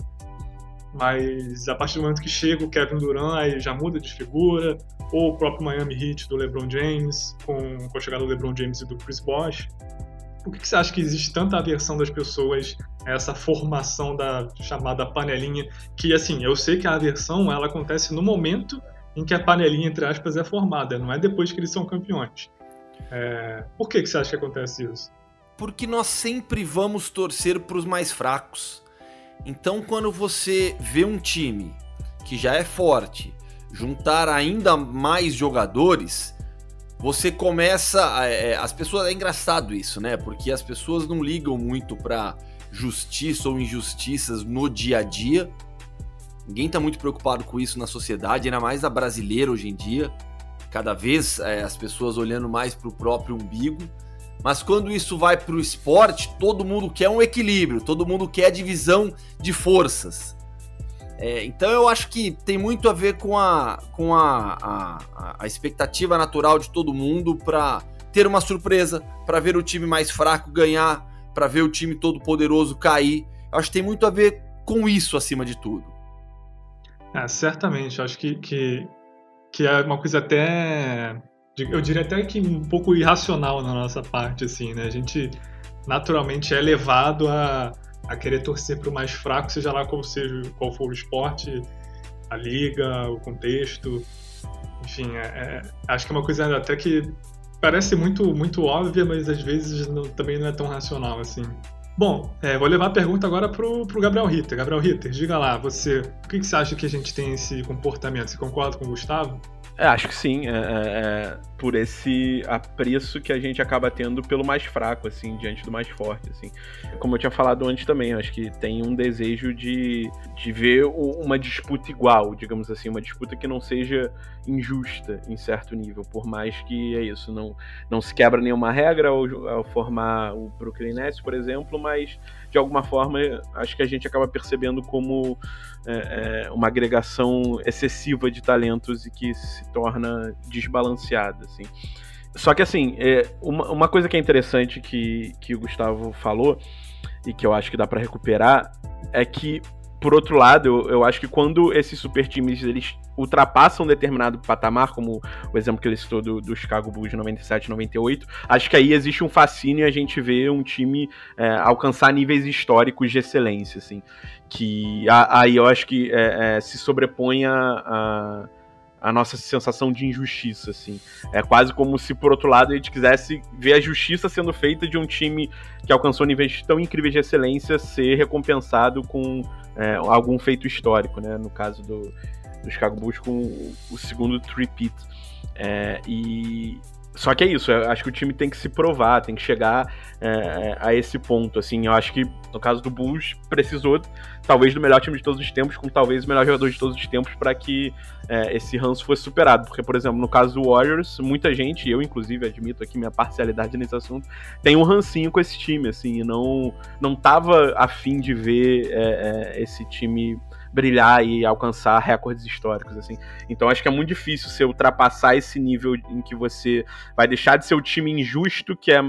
Mas a partir do momento que chega o Kevin Durant, aí já muda de figura, ou o próprio Miami Heat do LeBron James, com, com a chegada do LeBron James e do Chris Bosh. Por que, que você acha que existe tanta aversão das pessoas essa formação da chamada panelinha? Que, assim, eu sei que a aversão ela acontece no momento em que a panelinha, entre aspas, é formada, não é depois que eles são campeões. É... Por que, que você acha que acontece isso? Porque nós sempre vamos torcer para os mais fracos. Então, quando você vê um time que já é forte juntar ainda mais jogadores, você começa. É, as pessoas. É engraçado isso, né? Porque as pessoas não ligam muito para justiça ou injustiças no dia a dia. Ninguém tá muito preocupado com isso na sociedade, ainda mais a brasileira hoje em dia. Cada vez é, as pessoas olhando mais para o próprio umbigo. Mas quando isso vai para o esporte, todo mundo quer um equilíbrio, todo mundo quer divisão de forças. É, então eu acho que tem muito a ver com a, com a, a, a expectativa natural de todo mundo para ter uma surpresa, para ver o time mais fraco ganhar, para ver o time todo poderoso cair. Acho que tem muito a ver com isso acima de tudo. É, certamente, acho que, que, que é uma coisa até. Eu diria até que um pouco irracional na nossa parte, assim, né? A gente naturalmente é levado a a querer torcer para o mais fraco, seja lá qual seja qual for o esporte, a liga, o contexto. Enfim, é, é, acho que é uma coisa até que parece muito muito óbvia, mas às vezes não, também não é tão racional assim. Bom, é, vou levar a pergunta agora pro, pro Gabriel Ritter. Gabriel Ritter, diga lá, você, por que, que você acha que a gente tem esse comportamento? Você concorda com o Gustavo? É, acho que sim, é, é, é, por esse apreço que a gente acaba tendo pelo mais fraco, assim, diante do mais forte, assim. Como eu tinha falado antes também, acho que tem um desejo de, de ver uma disputa igual, digamos assim, uma disputa que não seja injusta em certo nível, por mais que é isso, não, não se quebra nenhuma regra ao, ao formar o Brooklyn Nets, por exemplo, mas de alguma forma acho que a gente acaba percebendo como é, é, uma agregação excessiva de talentos e que se torna desbalanceada, assim. Só que assim, é, uma, uma coisa que é interessante que, que o Gustavo falou e que eu acho que dá para recuperar é que por outro lado, eu, eu, acho que quando esses super times eles ultrapassam um determinado patamar, como o exemplo que ele citou do, do Chicago Bulls de 97 98, acho que aí existe um fascínio a gente vê um time é, alcançar níveis históricos de excelência, assim, que aí eu acho que é, é, se sobrepõe a, a a nossa sensação de injustiça, assim. É quase como se, por outro lado, a gente quisesse ver a justiça sendo feita de um time que alcançou níveis tão incríveis de excelência ser recompensado com é, algum feito histórico, né? No caso do, do Chicago Bulls com o, segundo tripit. É, e só que é isso, acho que o time tem que se provar, tem que chegar é, a esse ponto, assim, eu acho que no caso do Bulls precisou talvez do melhor time de todos os tempos, com talvez o melhor jogador de todos os tempos para que é, esse ranço fosse superado, porque por exemplo, no caso do Warriors, muita gente, eu inclusive admito aqui minha parcialidade nesse assunto, tem um rancinho com esse time, assim, e não, não tava afim de ver é, é esse time brilhar e alcançar recordes históricos, assim. Então acho que é muito difícil você ultrapassar esse nível em que você vai deixar de ser o time injusto, que é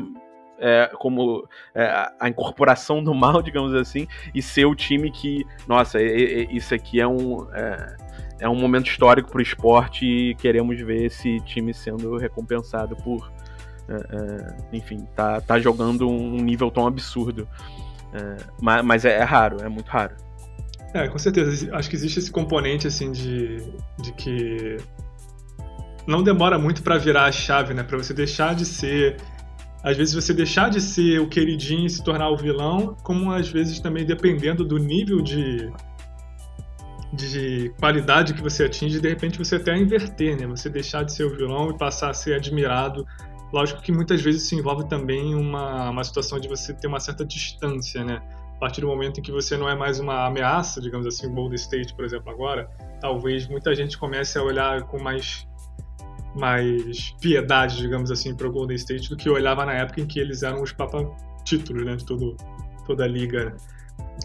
é, como é, a incorporação do mal, digamos assim, e ser o time que, nossa, isso aqui é um, é, é um momento histórico para o esporte e queremos ver esse time sendo recompensado por, é, é, enfim, tá, tá jogando um nível tão absurdo. É, mas, mas é, raro, é muito raro. É, com certeza. Acho que existe esse componente, assim, de, de que não demora muito para virar a chave, né? Para você deixar de ser. Às vezes você deixar de ser o queridinho e se tornar o vilão, como às vezes também dependendo do nível de, de qualidade que você atinge, de repente você até inverter, né? Você deixar de ser o vilão e passar a ser admirado. Lógico que muitas vezes isso envolve também uma, uma situação de você ter uma certa distância, né? a partir do momento em que você não é mais uma ameaça, digamos assim, o Golden State, por exemplo, agora, talvez muita gente comece a olhar com mais mais piedade, digamos assim, para o Golden State do que olhava na época em que eles eram os papa títulos, né, de todo, toda a liga.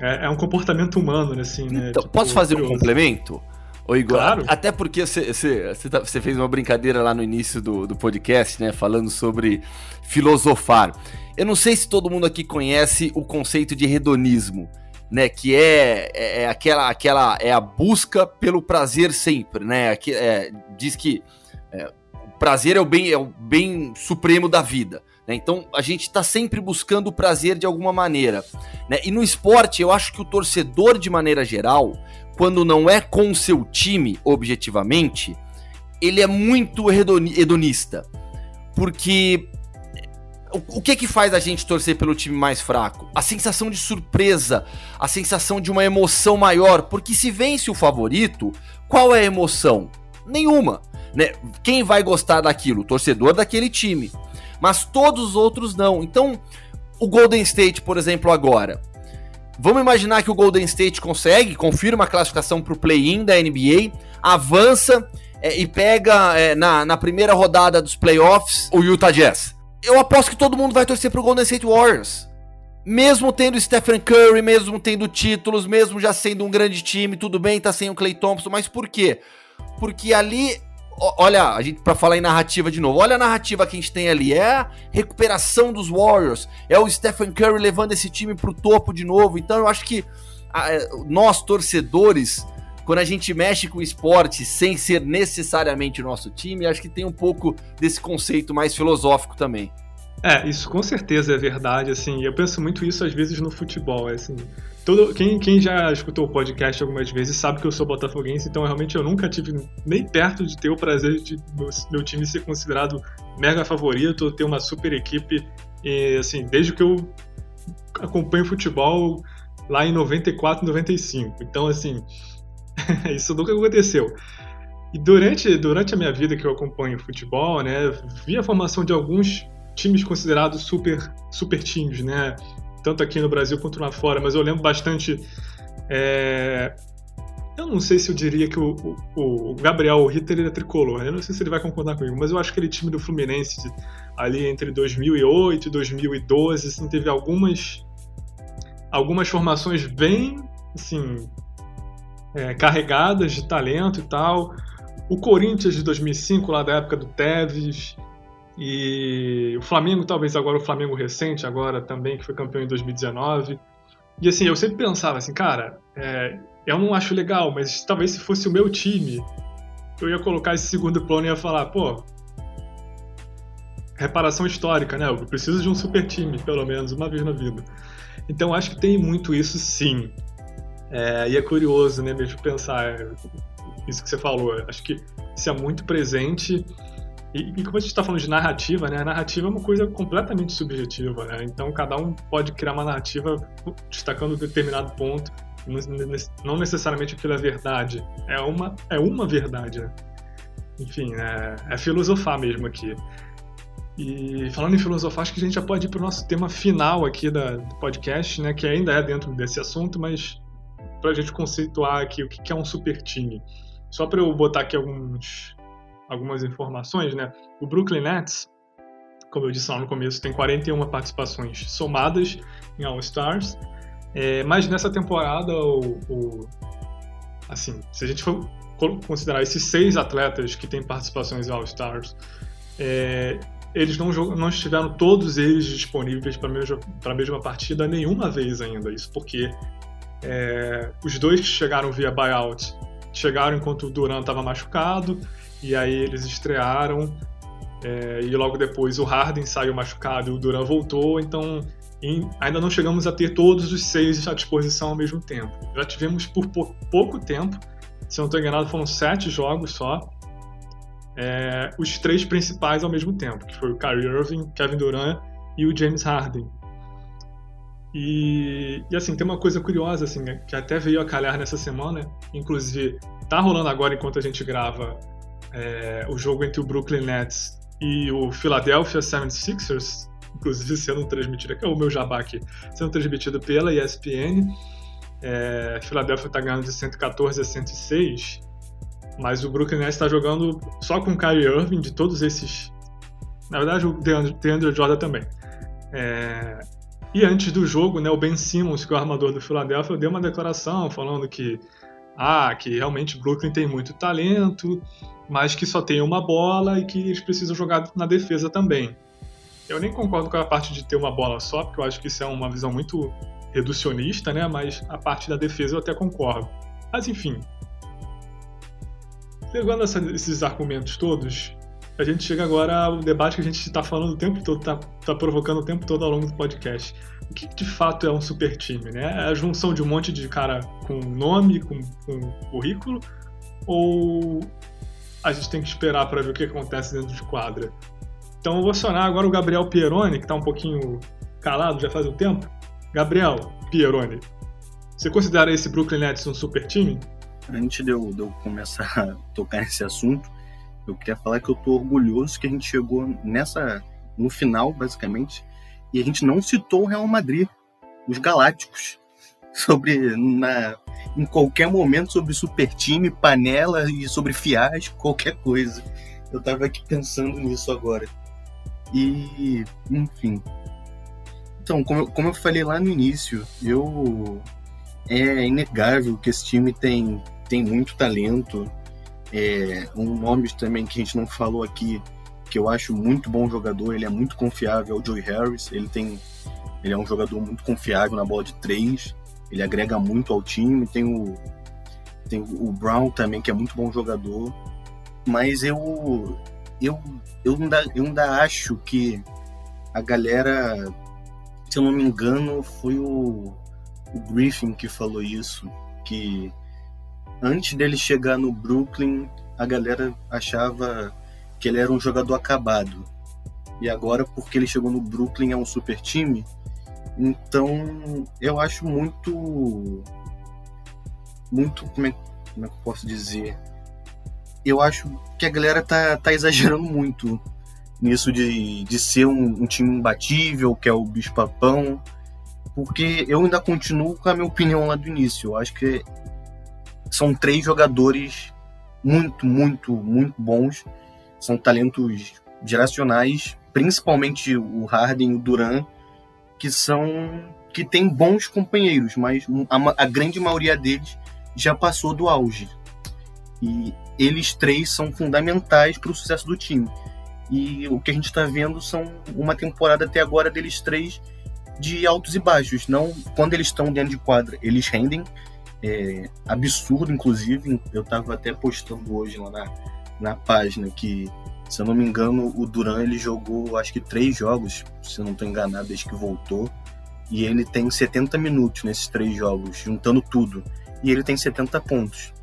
É, é um comportamento humano, né, assim, né? Então, tipo, posso fazer curioso. um complemento? Ô Igor, claro. até porque você tá, fez uma brincadeira lá no início do, do podcast, né? Falando sobre filosofar. Eu não sei se todo mundo aqui conhece o conceito de hedonismo, né? Que é, é, é aquela, aquela é a busca pelo prazer sempre, né? Que, é, diz que prazer é o bem, é o bem supremo da vida. Né? Então a gente está sempre buscando o prazer de alguma maneira. Né? E no esporte, eu acho que o torcedor, de maneira geral, quando não é com seu time objetivamente, ele é muito hedonista. Porque o, que que faz a gente torcer pelo time mais fraco? A sensação de surpresa, a sensação de uma emoção maior, porque se vence o favorito, qual é a emoção? Nenhuma, né? Quem vai gostar daquilo? O torcedor daquele time. Mas todos os outros não. Então, o Golden State, por exemplo, agora. Vamos imaginar que o Golden State consegue, confirma a classificação para o play-in da NBA, avança é, e pega é, na, na primeira rodada dos playoffs o Utah Jazz eu aposto que todo mundo vai torcer pro Golden State Warriors. Mesmo tendo Stephen Curry, mesmo tendo títulos, mesmo já sendo um grande time, tudo bem, tá sem o Clay Thompson, mas por quê? Porque ali, olha, a gente para falar em narrativa de novo, olha a narrativa que a gente tem ali, é a recuperação dos Warriors, é o Stephen Curry levando esse time pro topo de novo. Então eu acho que é, nós torcedores quando a gente mexe com esporte sem ser necessariamente o nosso time, acho que tem um pouco desse conceito mais filosófico também. É, isso com certeza é verdade, assim, eu penso muito isso às vezes no futebol, assim, todo, quem, quem já escutou o podcast algumas vezes sabe que eu sou botafoguense, então realmente eu nunca tive nem perto de ter o prazer de meu, meu time ser considerado mega favorito, ter uma super equipe, e, assim, desde que eu acompanho futebol lá em 94, 95, então assim, Isso nunca aconteceu. E durante, durante a minha vida que eu acompanho futebol, né, vi a formação de alguns times considerados super, super times, né? Tanto aqui no Brasil quanto lá fora, mas eu lembro bastante. É... Eu não sei se eu diria que o, o, o Gabriel Ritter ele é tricolor, né? eu não sei se ele vai concordar comigo, mas eu acho que aquele time do Fluminense ali entre 2008 e 2012 assim, teve algumas algumas formações bem assim é, carregadas de talento e tal. O Corinthians de 2005, lá da época do Tevez. E o Flamengo, talvez agora o Flamengo recente, agora também, que foi campeão em 2019. E assim, eu sempre pensava assim, cara, é, eu não acho legal, mas talvez se fosse o meu time, eu ia colocar esse segundo plano e ia falar, pô, reparação histórica, né? Eu preciso de um super time, pelo menos uma vez na vida. Então acho que tem muito isso sim. É, e é curioso, né, mesmo pensar isso que você falou. Acho que isso é muito presente. E, e como a gente está falando de narrativa, né, a narrativa é uma coisa completamente subjetiva, né? Então cada um pode criar uma narrativa destacando um determinado ponto. Não necessariamente aquilo é verdade. É uma, é uma verdade. Né? Enfim, é, é filosofar mesmo aqui. E falando em filosofar, acho que a gente já pode ir para o nosso tema final aqui da, do podcast, né, que ainda é dentro desse assunto, mas para a gente conceituar aqui o que é um super time. Só para eu botar aqui alguns, algumas informações, né? O Brooklyn Nets, como eu disse lá no começo, tem 41 participações somadas em All-Stars, é, mas nessa temporada, o, o, assim, se a gente for considerar esses seis atletas que têm participações em All-Stars, é, eles não, não estiveram todos eles disponíveis para a mesma, mesma partida nenhuma vez ainda. Isso porque é, os dois que chegaram via buyout chegaram enquanto o Duran estava machucado, e aí eles estrearam. É, e logo depois o Harden saiu machucado e o Duran voltou, então em, ainda não chegamos a ter todos os seis à disposição ao mesmo tempo. Já tivemos por pou, pouco tempo, se não estou enganado, foram sete jogos só. É, os três principais ao mesmo tempo, que foi o Kyrie Irving, Kevin Durant e o James Harden. E, e, assim, tem uma coisa curiosa, assim, né, que até veio a calhar nessa semana, inclusive tá rolando agora enquanto a gente grava é, o jogo entre o Brooklyn Nets e o Philadelphia 76ers, inclusive sendo transmitido, aqui é o meu jabá aqui, sendo transmitido pela ESPN. É, Philadelphia tá ganhando de 114 a 106, mas o Brooklyn Nets está jogando só com o Kyrie Irving, de todos esses. Na verdade, o DeAndre Jordan também. É, e antes do jogo, né, o Ben Simmons, que é o armador do Philadelphia, deu uma declaração falando que ah, que realmente Brooklyn tem muito talento, mas que só tem uma bola e que eles precisam jogar na defesa também. Eu nem concordo com a parte de ter uma bola só, porque eu acho que isso é uma visão muito reducionista, né? Mas a parte da defesa eu até concordo. Mas enfim. Pegando essa, esses argumentos todos, a gente chega agora ao debate que a gente está falando o tempo todo, está tá provocando o tempo todo ao longo do podcast. O que de fato é um super time? Né? É a junção de um monte de cara com nome, com, com currículo, ou a gente tem que esperar para ver o que acontece dentro de quadra. Então eu vou acionar agora o Gabriel Pieroni, que está um pouquinho calado já faz um tempo. Gabriel Pieroni, você considera esse Brooklyn Nets um super time? Antes de eu, de eu começar a tocar nesse assunto, eu queria falar que eu tô orgulhoso que a gente chegou nessa no final, basicamente, e a gente não citou o Real Madrid, os Galácticos, sobre na em qualquer momento sobre super time, panela e sobre fiasco, qualquer coisa. Eu tava aqui pensando nisso agora. E, enfim. Então, como eu, como eu falei lá no início, eu é inegável que esse time tem, tem muito talento. É, um nome também que a gente não falou aqui, que eu acho muito bom jogador, ele é muito confiável, é o Joey Harris. Ele tem ele é um jogador muito confiável na bola de três. Ele agrega muito ao time. Tem o, tem o Brown também, que é muito bom jogador. Mas eu, eu, eu, ainda, eu ainda acho que a galera, se eu não me engano, foi o, o Griffin que falou isso. Que antes dele chegar no Brooklyn, a galera achava que ele era um jogador acabado. E agora, porque ele chegou no Brooklyn, é um super time então, eu acho muito. Muito. Como é, como é que eu posso dizer? Eu acho que a galera tá, tá exagerando muito nisso de, de ser um, um time imbatível, que é o bicho-papão. Porque eu ainda continuo com a minha opinião lá do início. Eu acho que são três jogadores muito, muito, muito bons. São talentos geracionais, principalmente o Harden e o Duran que são que tem bons companheiros, mas a, a grande maioria deles já passou do auge. E eles três são fundamentais para o sucesso do time. E o que a gente está vendo são uma temporada até agora deles três de altos e baixos. Não quando eles estão dentro de quadra, eles rendem. É, absurdo, inclusive. Eu estava até postando hoje lá na, na página que se eu não me engano, o Duran ele jogou acho que três jogos, se eu não estou enganado, desde que voltou. E ele tem 70 minutos nesses três jogos, juntando tudo. E ele tem 70 pontos.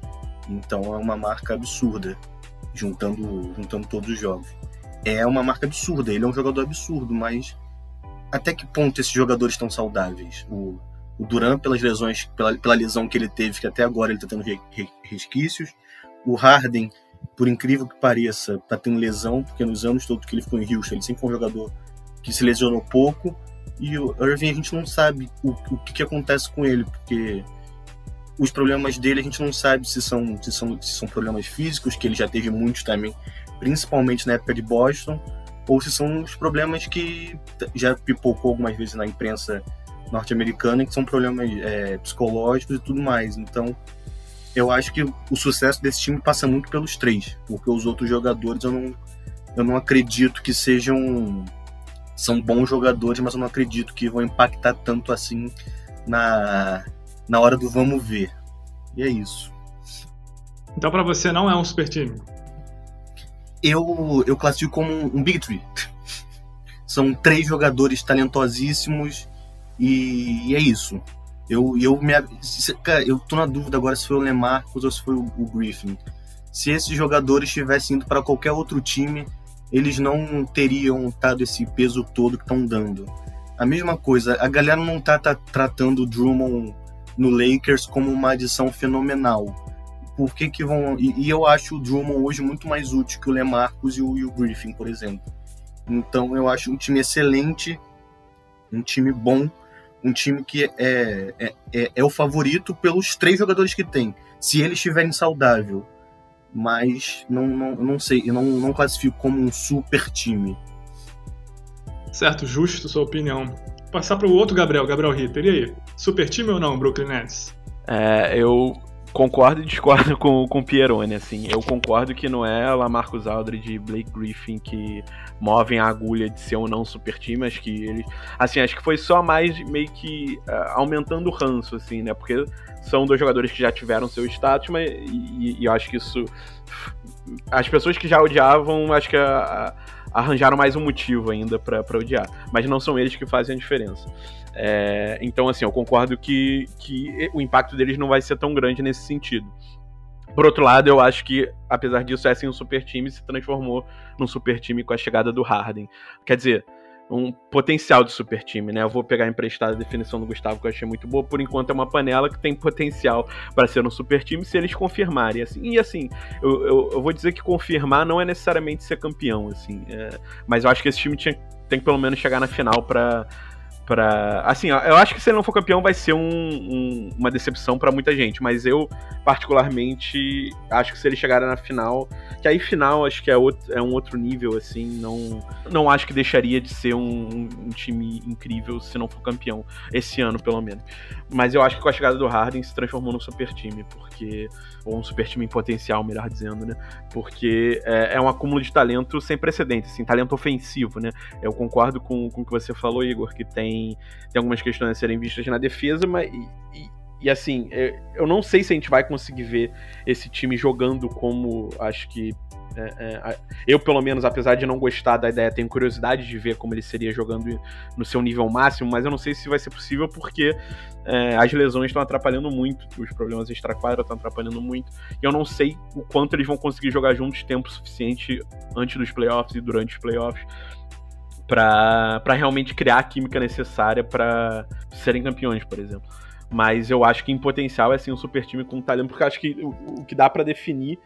Então é uma marca absurda, juntando, juntando todos os jogos. É uma marca absurda, ele é um jogador absurdo, mas até que ponto esses jogadores estão saudáveis? O, o Duran, pelas lesões, pela, pela lesão que ele teve, que até agora ele está tendo resquícios. O Harden, por incrível que pareça, tá tendo lesão, porque nos anos todos que ele ficou em Houston, ele sempre foi um jogador que se lesionou pouco. E o Irving a gente não sabe o, o que, que acontece com ele, porque os problemas dele a gente não sabe se são, se são, se são problemas físicos, que ele já teve muitos também, principalmente na época de Boston, ou se são os problemas que já pipocou algumas vezes na imprensa norte-americana, que são problemas é, psicológicos e tudo mais. Então, eu acho que o sucesso desse time passa muito pelos três, porque os outros jogadores eu não, eu não acredito que sejam. São bons jogadores, mas eu não acredito que vão impactar tanto assim na, na hora do vamos ver. E é isso. Então, para você, não é um super time? Eu, eu classifico como um Big Three. São três jogadores talentosíssimos e, e é isso. Eu, eu, me, cara, eu tô na dúvida agora se foi o Lemarcus ou se foi o, o Griffin. Se esses jogadores tivessem ido para qualquer outro time, eles não teriam dado esse peso todo que estão dando. A mesma coisa, a galera não tá, tá tratando o Drummond no Lakers como uma adição fenomenal. Por que que vão... E, e, eu acho o Drummond hoje muito mais útil que o Lemarcus e o, e o Griffin, por exemplo. Então eu acho um time excelente, um time bom, um time que é, é, é, é, o favorito pelos três jogadores que tem. Se eles estiverem saudável, mas não, não, não sei, eu não, não classifico como um super time. Certo, justo sua opinião. Passar para o outro Gabriel, Gabriel Ritter. E aí, super time ou não, Brooklyn Nets? É, eu concordo e discordo com, com o Pieroni, assim. Eu concordo que não é lá Marcus Aldridge e Blake Griffin que movem a agulha de ser ou não super time, acho que eles... Assim, acho que foi só mais meio que uh, aumentando o ranço, assim, né? Porque são dois jogadores que já tiveram seu status, mas e, e eu acho que isso... As pessoas que já odiavam, acho que arranjaram mais um motivo ainda para odiar. Mas não são eles que fazem a diferença. É, então, assim, eu concordo que, que o impacto deles não vai ser tão grande nesse sentido. Por outro lado, eu acho que, apesar disso, é assim, um super time se transformou num super time com a chegada do Harden. Quer dizer, um potencial de super time, né? Eu vou pegar emprestada a definição do Gustavo que eu achei muito boa. Por enquanto é uma panela que tem potencial para ser um super time se eles confirmarem. Assim. E assim, eu, eu, eu, vou dizer que confirmar não é necessariamente ser campeão, assim. É, mas eu acho que esse time tinha, tem que pelo menos chegar na final para assim, eu acho que se ele não for campeão vai ser um, um, uma decepção para muita gente, mas eu particularmente acho que se ele chegar na final, que aí final acho que é, outro, é um outro nível assim, não não acho que deixaria de ser um, um, time incrível se não for campeão esse ano pelo menos. Mas eu acho que com a chegada do Harden se transformou num super time, porque ou um super time em potencial, melhor dizendo, né? Porque é, é um acúmulo de talento sem precedentes, assim, talento ofensivo, né? Eu concordo com, com o que você falou, Igor, que tem, tem algumas questões a serem vistas na defesa, mas. E, e, assim, eu não sei se a gente vai conseguir ver esse time jogando como acho que é, é, eu, pelo menos, apesar de não gostar da ideia, tenho curiosidade de ver como ele seria jogando no seu nível máximo, mas eu não sei se vai ser possível porque é, as lesões estão atrapalhando muito, os problemas extra-quadra estão atrapalhando muito, e eu não sei o quanto eles vão conseguir jogar juntos tempo suficiente antes dos playoffs e durante os playoffs para realmente criar a química necessária para serem campeões, por exemplo. Mas eu acho que em potencial é assim um super time com talento, porque acho que o, o que dá para definir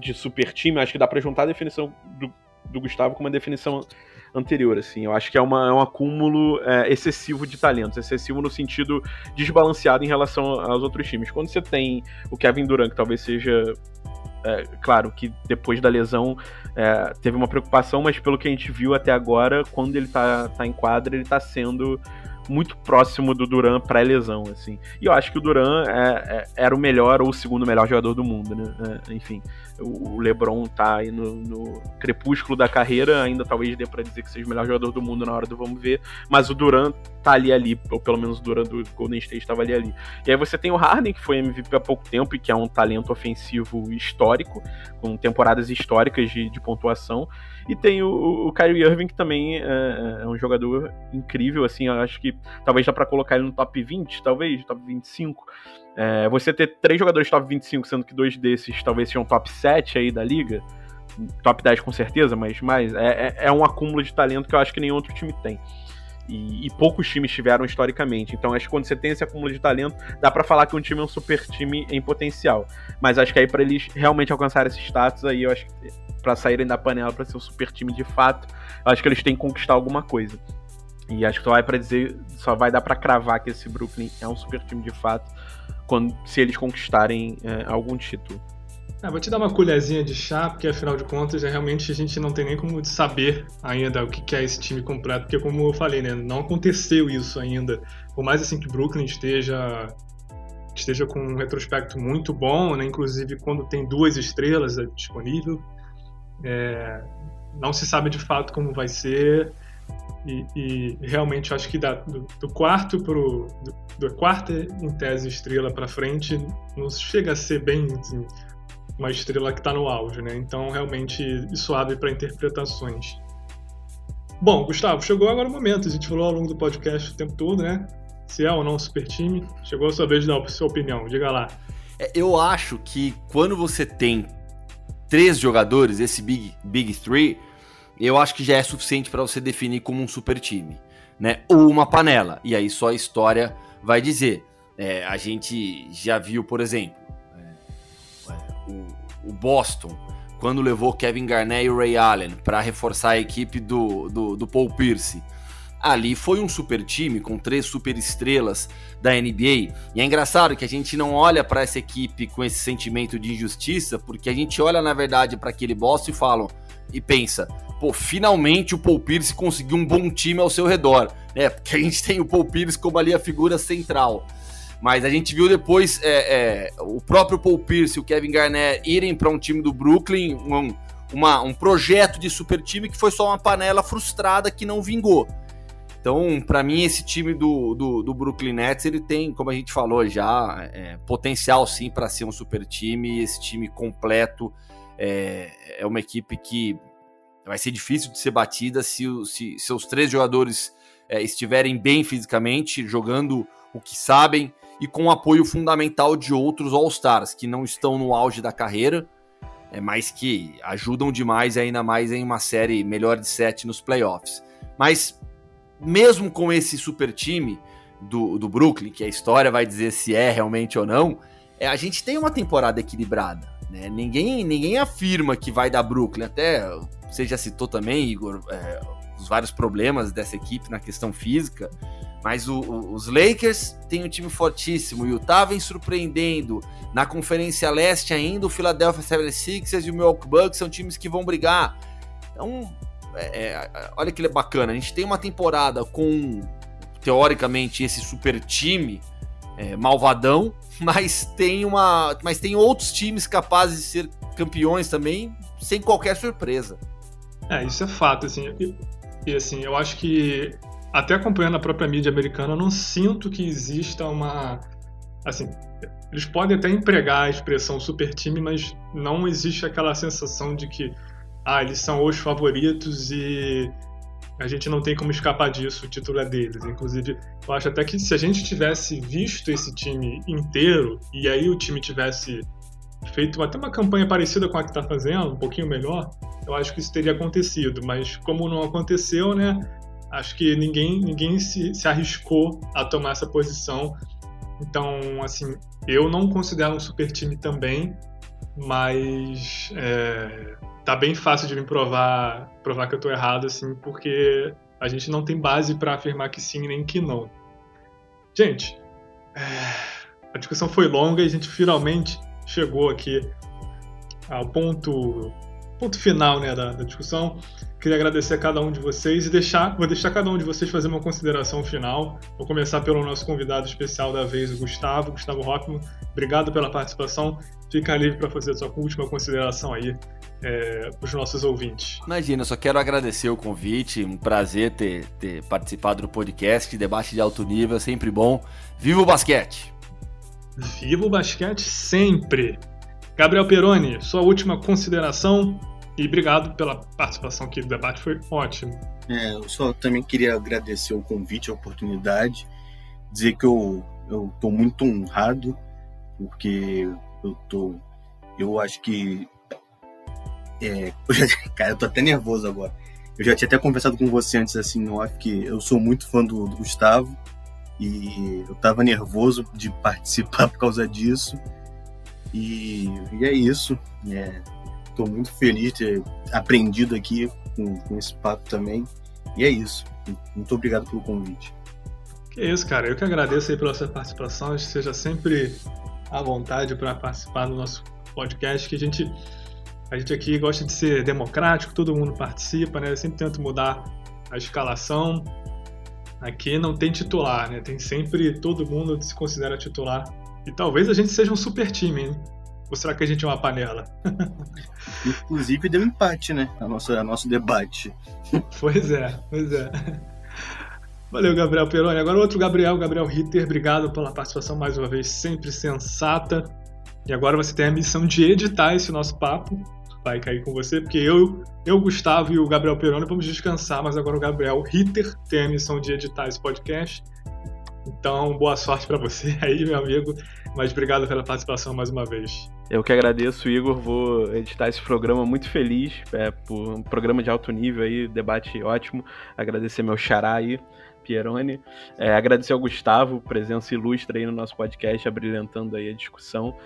de super time, acho que dá para juntar a definição do, do Gustavo com uma definição anterior, assim. Eu acho que é, uma, é um acúmulo é, excessivo de talentos, excessivo no sentido desbalanceado em relação aos outros times. Quando você tem o Kevin Durant, que talvez seja é, claro que depois da lesão é, teve uma preocupação, mas pelo que a gente viu até agora, quando ele tá, tá em quadra, ele tá sendo muito próximo do Duran pré-lesão, assim. E eu acho que o Duran é, é, era o melhor ou o segundo melhor jogador do mundo, né? É, enfim, o LeBron tá aí no, no, crepúsculo da carreira, ainda talvez dê para dizer que seja o melhor jogador do mundo na hora do vamos ver, mas o Duran tá ali ali, ou pelo menos o Duran do Golden State estava ali ali. E aí você tem o Harden, que foi MVP há pouco tempo e que é um talento ofensivo histórico, com temporadas históricas de, de pontuação. E tem o, o Kyrie Irving, que também é, é um jogador incrível, assim, eu acho que talvez dá para colocar ele no top 20, talvez, top 25. É, você ter três jogadores top 25, sendo que dois desses talvez sejam top 7 aí da liga, top 10 com certeza, mas mais, é, é, é um acúmulo de talento que eu acho que nenhum outro time tem. E, e, poucos times tiveram historicamente. Então acho que quando você tem esse acúmulo de talento, dá para falar que um time é um super time em potencial. Mas acho que aí para eles realmente alcançarem esse status aí, eu acho que para saírem da panela para ser um super time de fato, eu acho que eles têm que conquistar alguma coisa. E acho que só vai para dizer, só vai dar para cravar que esse Brooklyn é um super time de fato quando se eles conquistarem é, algum título. Ah, vou te dar uma colherzinha de chá, porque afinal de contas, é, realmente a gente não tem nem como saber ainda o que é esse time completo, porque como eu falei, né, não aconteceu isso ainda. Por mais assim que Brooklyn esteja esteja com um retrospecto muito bom, né, inclusive quando tem duas estrelas é, disponível, é, não se sabe de fato como vai ser. E, e realmente acho que do, do, quarto pro do, do quarta em tese estrela para frente não chega a ser bem assim, uma estrela que está no auge, né? Então realmente isso abre para interpretações. Bom, Gustavo, chegou agora o momento. A gente falou ao longo do podcast o tempo todo, né? Se é ou não super time. Chegou a sua vez de dar a sua opinião. Diga lá. É, eu acho que quando você tem três jogadores, esse Big, big Three, eu acho que já é suficiente para você definir como um super time, né? Ou uma panela. E aí só a história vai dizer. É, a gente já viu, por exemplo, é, o, o, Boston quando levou Kevin Garnett e Ray Allen para reforçar a equipe do, do, do Paul Pierce. Ali foi um super time com três super estrelas da NBA. E é engraçado que a gente não olha para essa equipe com esse sentimento de injustiça, porque a gente olha na verdade para aquele Boston e fala e pensa: pô, finalmente o Paul Pierce conseguiu um bom time ao seu redor, né? Porque a gente tem o Paul Pierce como ali a figura central. Mas a gente viu depois é, é, o próprio Paul Pierce e o Kevin Garnett irem para um time do Brooklyn, um, uma, um projeto de super time que foi só uma panela frustrada que não vingou. Então, para mim, esse time do, do, do, Brooklyn Nets, ele tem, como a gente falou já, é, potencial sim para ser um super time. Esse time completo é, é uma equipe que vai ser difícil de ser batida se, se seus três jogadores é, estiverem bem fisicamente, jogando o que sabem e com apoio fundamental de outros All-Stars que não estão no auge da carreira, é, mas que ajudam demais, ainda mais em uma série melhor de sete nos playoffs. Mas mesmo com esse super time do, do Brooklyn, que a história vai dizer se é realmente ou não, é, a gente tem uma temporada equilibrada. Né? Ninguém, ninguém afirma que vai dar Brooklyn. Até você já citou também, Igor, é, os vários problemas dessa equipe na questão física. Mas o, o, os Lakers têm um time fortíssimo. O Utah vem surpreendendo. Na Conferência Leste ainda, o Philadelphia 76ers e o Milwaukee Bucks são times que vão brigar. Então, é, é, olha que bacana. A gente tem uma temporada com, teoricamente, esse super time é, malvadão, mas tem, uma, mas tem outros times capazes de ser campeões também, sem qualquer surpresa. É, isso é fato, assim. E, e assim, eu acho que até acompanhando a própria mídia americana, eu não sinto que exista uma. Assim, eles podem até empregar a expressão super time, mas não existe aquela sensação de que ah, eles são os favoritos e a gente não tem como escapar disso, o título é deles. Inclusive, eu acho até que se a gente tivesse visto esse time inteiro e aí o time tivesse feito até uma campanha parecida com a que está fazendo, um pouquinho melhor, eu acho que isso teria acontecido. Mas como não aconteceu, né? acho que ninguém, ninguém se, se arriscou a tomar essa posição. Então, assim, eu não considero um super time também, mas é, tá bem fácil de me provar, provar que eu tô errado, assim, porque a gente não tem base para afirmar que sim nem que não. Gente, é, a discussão foi longa e a gente finalmente chegou aqui ao ponto, ponto final né, da, da discussão. Queria agradecer a cada um de vocês e deixar, vou deixar cada um de vocês fazer uma consideração final. Vou começar pelo nosso convidado especial da vez, o Gustavo, Gustavo Hoffman. Obrigado pela participação. Fica livre para fazer a sua última consideração aí é, para os nossos ouvintes. Imagina, só quero agradecer o convite, um prazer ter, ter participado do podcast, debate de alto nível, sempre bom. Viva o basquete! Viva o basquete sempre! Gabriel Peroni, sua última consideração e obrigado pela participação aqui do debate, foi ótimo. É, eu só também queria agradecer o convite, a oportunidade, dizer que eu eu tô muito honrado porque eu tô eu acho que é, eu já, cara, eu tô até nervoso agora. Eu já tinha até conversado com você antes assim no off que eu sou muito fã do, do Gustavo e eu tava nervoso de participar por causa disso. E, e é isso. É, Estou muito feliz de ter aprendido aqui com, com esse papo também. E é isso. Muito obrigado pelo convite. Que isso, cara. Eu que agradeço aí pela sua participação. Seja sempre à vontade para participar do nosso podcast, que a gente, a gente aqui gosta de ser democrático, todo mundo participa, né? Eu sempre tento mudar a escalação. Aqui não tem titular, né? Tem sempre todo mundo se considera titular. E talvez a gente seja um super time, hein? Ou será que a gente é uma panela? Inclusive deu empate, né? A nossa, a nosso debate. Pois é, pois é. Valeu, Gabriel Peroni. Agora outro Gabriel, Gabriel Ritter, obrigado pela participação mais uma vez, sempre sensata. E agora você tem a missão de editar esse nosso papo. Vai cair com você, porque eu, eu Gustavo e o Gabriel Peroni vamos descansar, mas agora o Gabriel Ritter tem a missão de editar esse podcast. Então, boa sorte para você aí, meu amigo. Mas obrigado pela participação mais uma vez. Eu que agradeço, Igor. Vou editar esse programa muito feliz, é, por um programa de alto nível aí, debate ótimo. Agradecer meu xará aí, Pieroni. É, agradecer ao Gustavo, presença ilustre aí no nosso podcast, abrilhantando aí a discussão.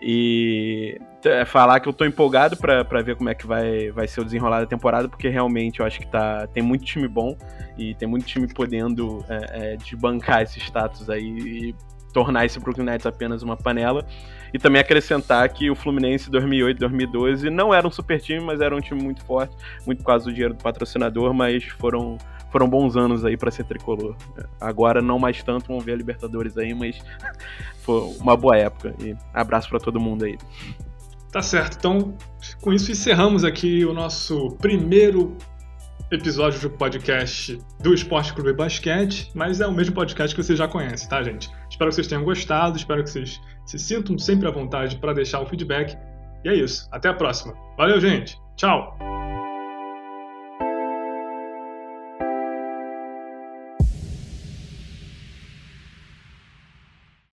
E é, falar que eu tô empolgado para ver como é que vai, vai ser o desenrolar da temporada, porque realmente eu acho que tá, tem muito time bom e tem muito time podendo é, é, desbancar esse status aí e tornar esse Brooklyn Nets apenas uma panela. E também acrescentar que o Fluminense 2008 2012 não era um super time, mas era um time muito forte, muito por causa do dinheiro do patrocinador, mas foram foram bons anos aí para ser tricolor. Agora não mais tanto, vamos ver a Libertadores aí, mas foi uma boa época. E abraço para todo mundo aí. Tá certo. Então, com isso encerramos aqui o nosso primeiro episódio do podcast do Esporte Clube Basquete, mas é o mesmo podcast que você já conhece, tá, gente? Espero que vocês tenham gostado, espero que vocês se sintam sempre à vontade para deixar o feedback. E é isso. Até a próxima. Valeu, gente. Tchau.